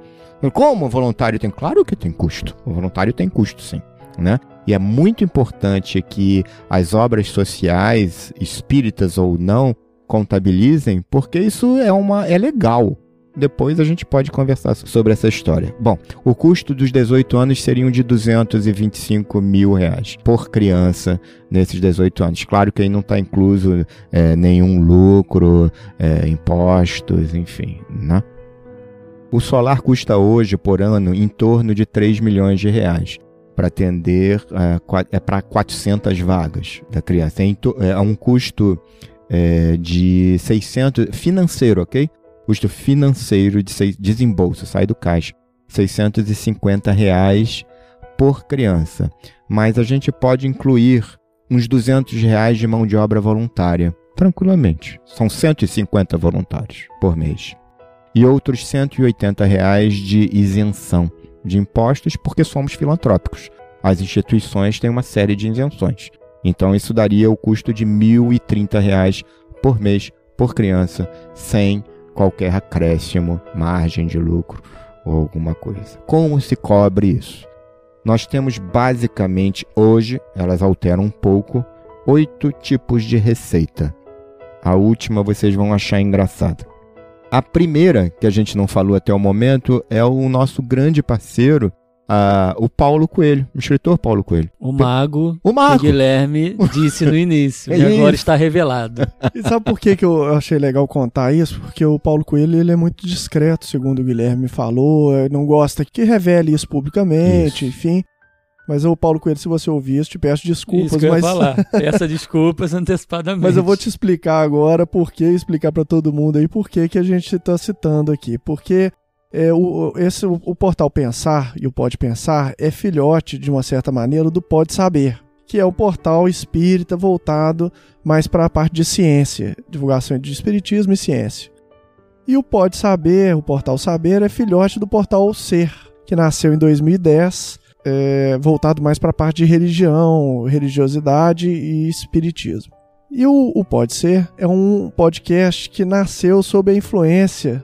Como voluntário tem? Claro que tem custo. O voluntário tem custo, sim. Né? E é muito importante que as obras sociais, espíritas ou não, contabilizem, porque isso é uma é legal. Depois a gente pode conversar sobre essa história. Bom, o custo dos 18 anos seriam de 225 mil reais por criança nesses 18 anos. Claro que aí não está incluso é, nenhum lucro, é, impostos, enfim, né? O solar custa hoje, por ano, em torno de 3 milhões de reais para atender é, é para 400 vagas da criança. É, é um custo é, de 600 financeiro, ok? Custo financeiro de desembolso, sai do caixa, 650 reais por criança. Mas a gente pode incluir uns 200 reais de mão de obra voluntária, tranquilamente. São 150 voluntários por mês. E outros 180 reais de isenção de impostos, porque somos filantrópicos. As instituições têm uma série de isenções. Então isso daria o custo de 1.030 reais por mês por criança, sem qualquer acréscimo, margem de lucro ou alguma coisa. Como se cobre isso? Nós temos basicamente hoje, elas alteram um pouco, oito tipos de receita. A última vocês vão achar engraçada. A primeira, que a gente não falou até o momento, é o nosso grande parceiro, uh, o Paulo Coelho, o escritor Paulo Coelho. O mago, o mago. que Guilherme disse no início, É e agora isso. está revelado. E sabe por que, que eu achei legal contar isso? Porque o Paulo Coelho ele é muito discreto, segundo o Guilherme falou, eh, não gosta que revele isso publicamente, Isso. enfim. Mas o Paulo Coelho, se você ouvir isso, te peço desculpas, Isso que eu ia mas, falar. Peça desculpas antecipadamente. mas eu vou te explicar agora por que, explicar pra todo mundo aí por que que a gente tá citando aqui. Porque é, o, esse, o, portal Pensar e o Pode Pensar é filhote, de uma certa maneira, do Pode Saber, que é o portal espírita voltado mais para a parte de ciência, divulgação de espiritismo e ciência. E o Pode Saber, o portal Saber, é filhote do portal Ser, que nasceu em 2010, é, voltado mais para a parte de religião, religiosidade e espiritismo. E o, o Pode Ser é um podcast que nasceu sob a influência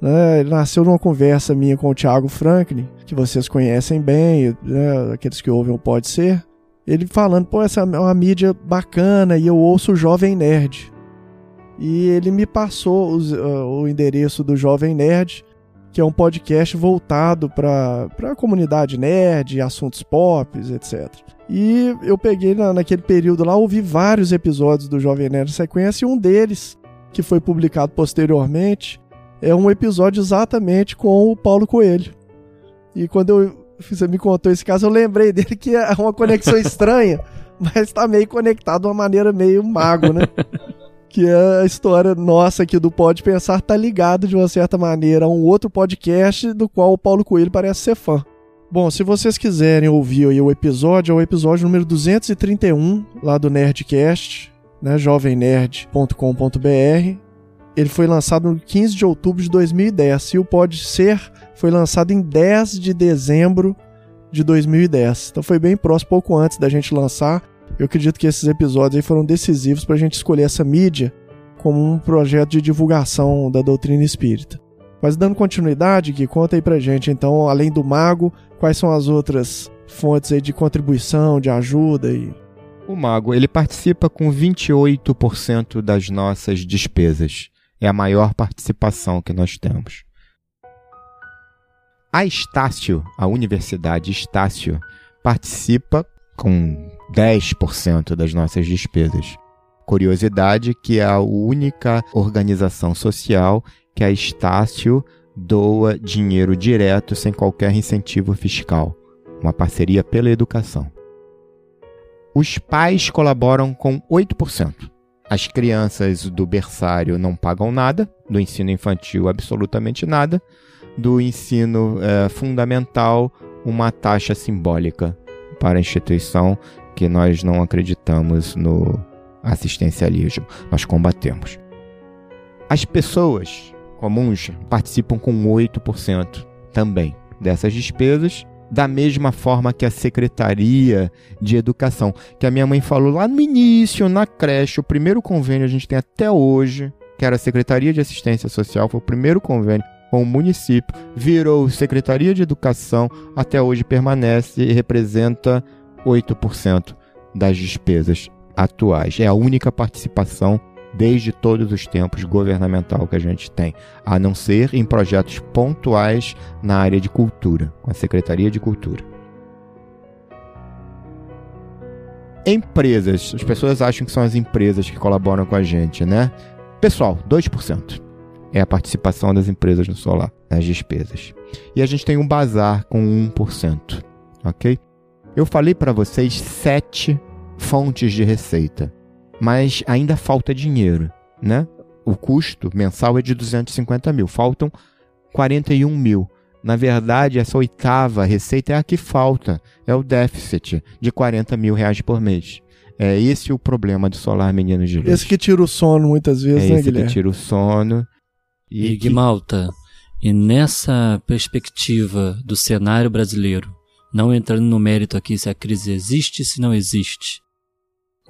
né, ele nasceu numa conversa minha com o Thiago Franklin, que vocês conhecem bem, né, aqueles que ouvem o Pode Ser. Ele falando, pô, essa é uma mídia bacana e eu ouço o Jovem Nerd. E ele me passou os- uh, o endereço do Jovem Nerd, que é um podcast voltado para a comunidade nerd, assuntos pop, etc. E eu peguei na, naquele período lá, ouvi vários episódios do Jovem Nerd sequência, e um deles, que foi publicado posteriormente, é um episódio exatamente com o Paulo Coelho. E quando eu, você me contou esse caso, eu lembrei dele que é uma conexão estranha, mas tá meio conectado de uma maneira meio mago, né? que é a história nossa aqui do Pode Pensar tá ligado de uma certa maneira a um outro podcast do qual o Paulo Coelho parece ser fã. Bom, se vocês quiserem ouvir aí o episódio, é o episódio número 231 lá do Nerdcast, né, jovemnerd.com.br. Ele foi lançado no 15 de outubro de 2010 e o Pode Ser foi lançado em 10 de dezembro de 2010. Então foi bem próximo, pouco antes da gente lançar. Eu acredito que esses episódios aí foram decisivos para a gente escolher essa mídia como um projeto de divulgação da doutrina espírita. Mas dando continuidade, Gui, conta aí pra gente, então, além do mago, quais são as outras fontes aí de contribuição, de ajuda e O mago, ele participa com 28% das nossas despesas. É a maior participação que nós temos. A Estácio, a Universidade Estácio, participa com 10% das nossas despesas. Curiosidade que é a única organização social que a Estácio doa dinheiro direto sem qualquer incentivo fiscal. Uma parceria pela educação. Os pais colaboram com 8%. As crianças do berçário não pagam nada, do ensino infantil absolutamente nada, do ensino eh, fundamental uma taxa simbólica para a instituição que nós não acreditamos no assistencialismo, nós combatemos. As pessoas comuns participam com 8% também dessas despesas, da mesma forma que a Secretaria de Educação, que a minha mãe falou lá no início, na creche, o primeiro convênio a gente tem até hoje, que era a Secretaria de Assistência Social, foi o primeiro convênio com o município, virou Secretaria de Educação, até hoje permanece e representa 8% das despesas atuais. É a única participação desde todos os tempos governamental que a gente tem, a não ser em projetos pontuais na área de cultura, com a Secretaria de Cultura. Empresas, as pessoas acham que são as empresas que colaboram com a gente, né? Pessoal, 2% é a participação das empresas no solar, nas despesas. E a gente tem um bazar com 1%, ok? Eu falei para vocês sete fontes de receita, mas ainda falta dinheiro, né? O custo mensal é de 250 mil, faltam 41 mil. Na verdade, essa oitava receita é a que falta, é o déficit de 40 mil reais por mês. É esse o problema do Solar Meninos de Luz. esse que tira o sono muitas vezes, é né, esse que Guilherme? tira o sono. E, que- Guimalta, e nessa perspectiva do cenário brasileiro, não entrando no mérito aqui se a crise existe, se não existe,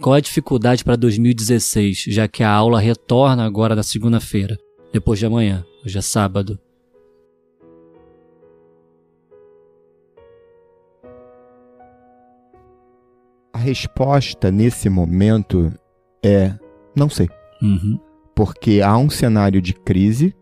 qual a dificuldade para 2016, já que a aula retorna agora na segunda-feira? depois de amanhã. Hoje é sábado. A resposta nesse momento é não sei. Uhum. Porque há um cenário de crise,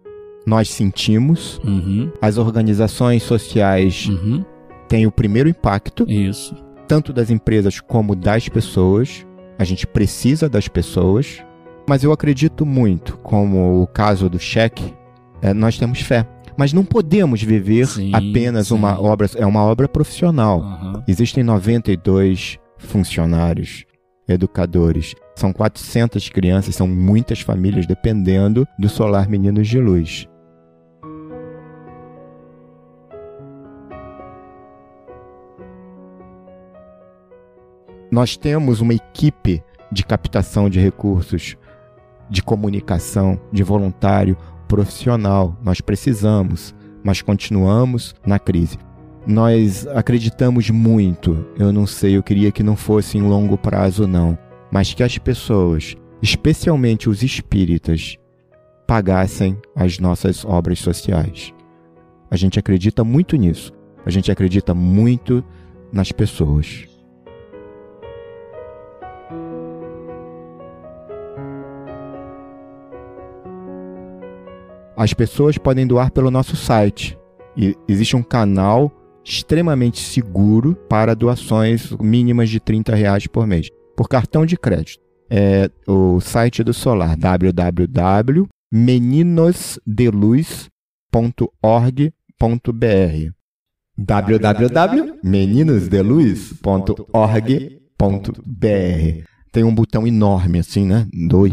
nós sentimos, Uhum. as organizações sociais Uhum. têm o primeiro impacto, Isso. tanto das empresas como das pessoas. A gente precisa das pessoas, mas eu acredito muito, como o caso do cheque, é, nós temos fé. Mas não podemos viver Sim, apenas sim. uma obra, é uma obra profissional. Aham. Existem 92 funcionários, educadores. São 400 crianças, são muitas famílias dependendo do Solar Meninos de Luz. Nós temos uma equipe de captação de recursos, de comunicação, de voluntário profissional. Nós precisamos, mas continuamos na crise. Nós acreditamos muito, eu não sei, eu queria que não fosse em longo prazo, não, mas que as pessoas, especialmente os espíritas, pagassem as nossas obras sociais. A gente acredita muito nisso, a gente acredita muito nas pessoas. As pessoas podem doar pelo nosso site. E existe um canal extremamente seguro para doações mínimas de 30 reais por mês, por cartão de crédito. É o site do Solar, www.menisdeluz.org.br www.menisdeluz.org.br Tem um botão enorme assim, né? Dois.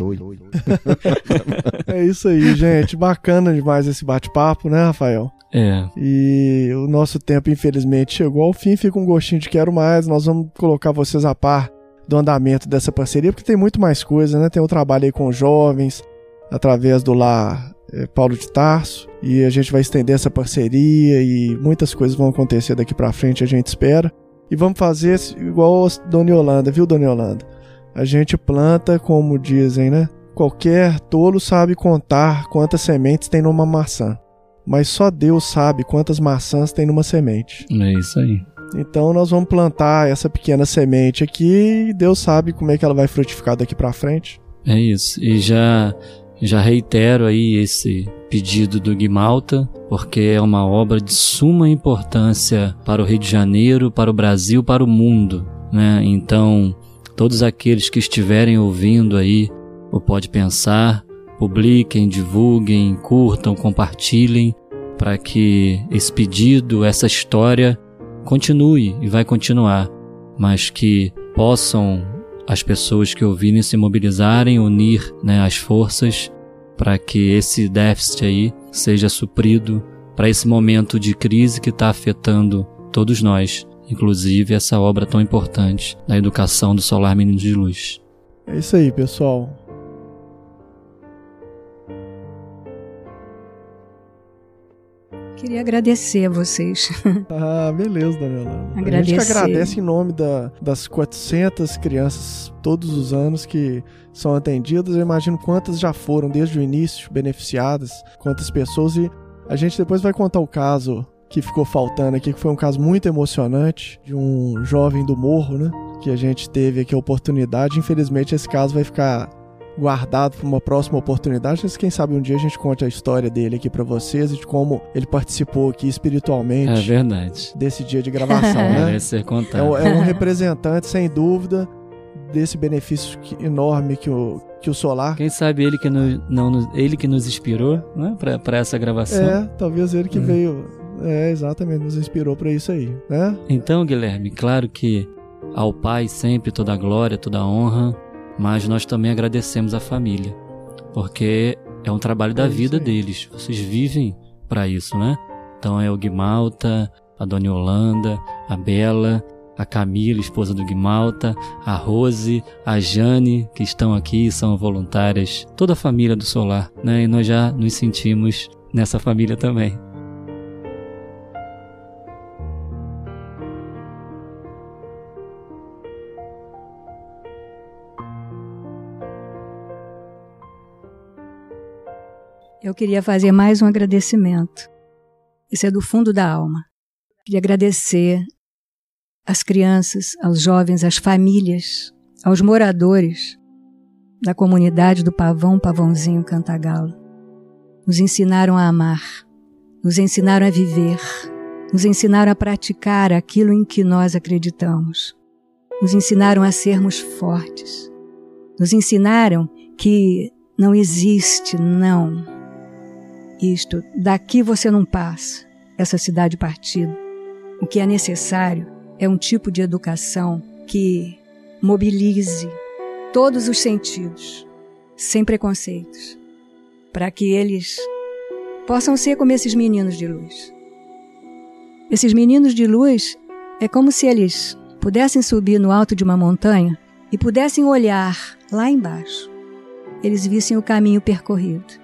É isso aí, gente. Bacana demais esse bate-papo, né, Rafael? É. E o nosso tempo, infelizmente, chegou ao fim. Fica um gostinho de quero mais. Nós vamos colocar vocês a par do andamento dessa parceria, porque tem muito mais coisa, né? Tem o trabalho aí com jovens, através do Lar eh, Paulo de Tarso. E a gente vai estender essa parceria e muitas coisas vão acontecer daqui pra frente, a gente espera. E vamos fazer igual a Dona Yolanda, viu, Dona Yolanda? A gente planta, como dizem, né? Qualquer tolo sabe contar quantas sementes tem numa maçã. Mas só Deus sabe quantas maçãs tem numa semente. É isso aí. Então nós vamos plantar essa pequena semente aqui e Deus sabe como é que ela vai frutificar daqui pra frente. É isso. E já já reitero aí esse pedido do Guimalta, porque é uma obra de suma importância para o Rio de Janeiro, para o Brasil, para o mundo, né? Então, todos aqueles que estiverem ouvindo aí o Pode Pensar, publiquem, divulguem, curtam, compartilhem, para que esse pedido, essa história continue e vai continuar, mas que possam as pessoas que ouvirem se mobilizarem, unir né, as forças para que esse déficit aí seja suprido para esse momento de crise que está afetando todos nós, inclusive essa obra tão importante da educação do Solar Menino de Luz. É isso aí, pessoal. Queria agradecer a vocês. Ah, beleza, Dona Yolanda. A gente Agradecer. que agradece em nome da- das 400 crianças todos os anos que são atendidas. Eu imagino quantas já foram desde o início beneficiadas, quantas pessoas. E a gente depois vai contar o caso que ficou faltando aqui, que foi um caso muito emocionante de um jovem do morro, né? Que a gente teve aqui a oportunidade. Infelizmente, esse caso vai ficar guardado para uma próxima oportunidade. Mas quem sabe um dia a gente conte a história dele aqui para vocês e de como ele participou aqui espiritualmente É verdade. desse dia de gravação, né? Merece ser É, contado. um- é um representante, sem dúvida, desse benefício enorme que o, que o Solar. Quem sabe ele que, no- não, nos- ele que nos inspirou né, para essa gravação. É, talvez ele que Hum. veio. É, exatamente, nos inspirou para isso aí, né? Então, Guilherme, claro que ao Pai sempre toda a glória, toda a honra, mas nós também agradecemos a família, porque é um trabalho da É vida aí. deles. Vocês vivem para isso, né? Então é o Guimalta, a Dona Yolanda, a Bela, a Camila, esposa do Guimalta, a Rose, a Jane, que estão aqui, são voluntárias, toda a família do Solar, né? E nós já nos sentimos nessa família também. Eu queria fazer mais um agradecimento. Isso é do fundo da alma. Queria agradecer às crianças, aos jovens, às famílias, aos moradores da comunidade do Pavão Pavãozinho Cantagalo. Nos ensinaram a amar, nos ensinaram a viver, nos ensinaram a praticar aquilo em que nós acreditamos. Nos ensinaram a sermos fortes. Nos ensinaram que não existe não. Isto, daqui você não passa, essa cidade partida. O que é necessário é um tipo de educação que mobilize todos os sentidos, sem preconceitos, para que eles possam ser como esses meninos de luz. Esses meninos de luz é como se eles pudessem subir no alto de uma montanha e pudessem olhar lá embaixo. Eles vissem o caminho percorrido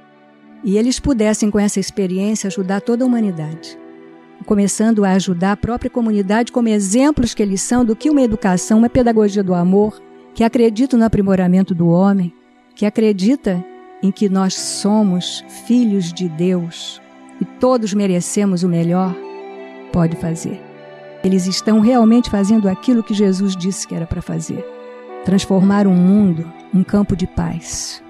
e eles pudessem, com essa experiência, ajudar toda a humanidade. Começando a ajudar a própria comunidade como exemplos que eles são do que uma educação, uma pedagogia do amor, que acredita no aprimoramento do homem, que acredita em que nós somos filhos de Deus e todos merecemos o melhor, pode fazer. Eles estão realmente fazendo aquilo que Jesus disse que era para fazer: transformar um mundo um campo de paz.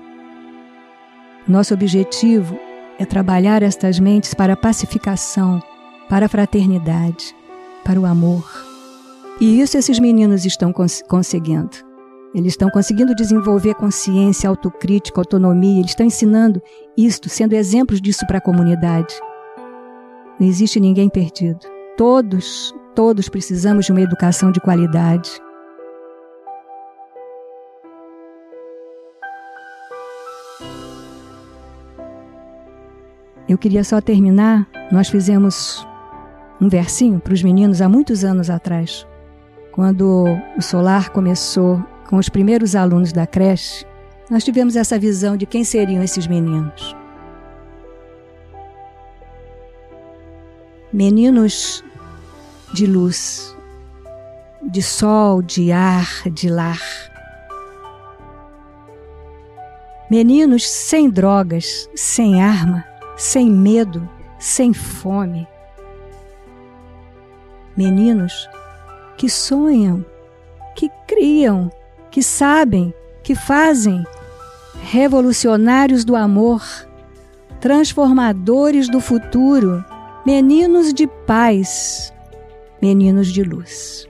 Nosso objetivo é trabalhar estas mentes para a pacificação, para a fraternidade, para o amor. E isso esses meninos estão cons conseguindo. Eles estão conseguindo desenvolver consciência, autocrítica, autonomia. Eles estão ensinando isto, sendo exemplos disso para a comunidade. Não existe ninguém perdido. Todos, todos precisamos de uma educação de qualidade. Eu queria só terminar. Nós fizemos um versinho para os meninos há muitos anos atrás, quando o Solar começou com os primeiros alunos da creche, nós tivemos essa visão de quem seriam esses meninos. Meninos de luz, de sol, de ar, de lar. Meninos sem drogas, sem arma, sem medo, sem fome. Meninos que sonham, que criam, que sabem, que fazem, revolucionários do amor, transformadores do futuro, meninos de paz, meninos de luz.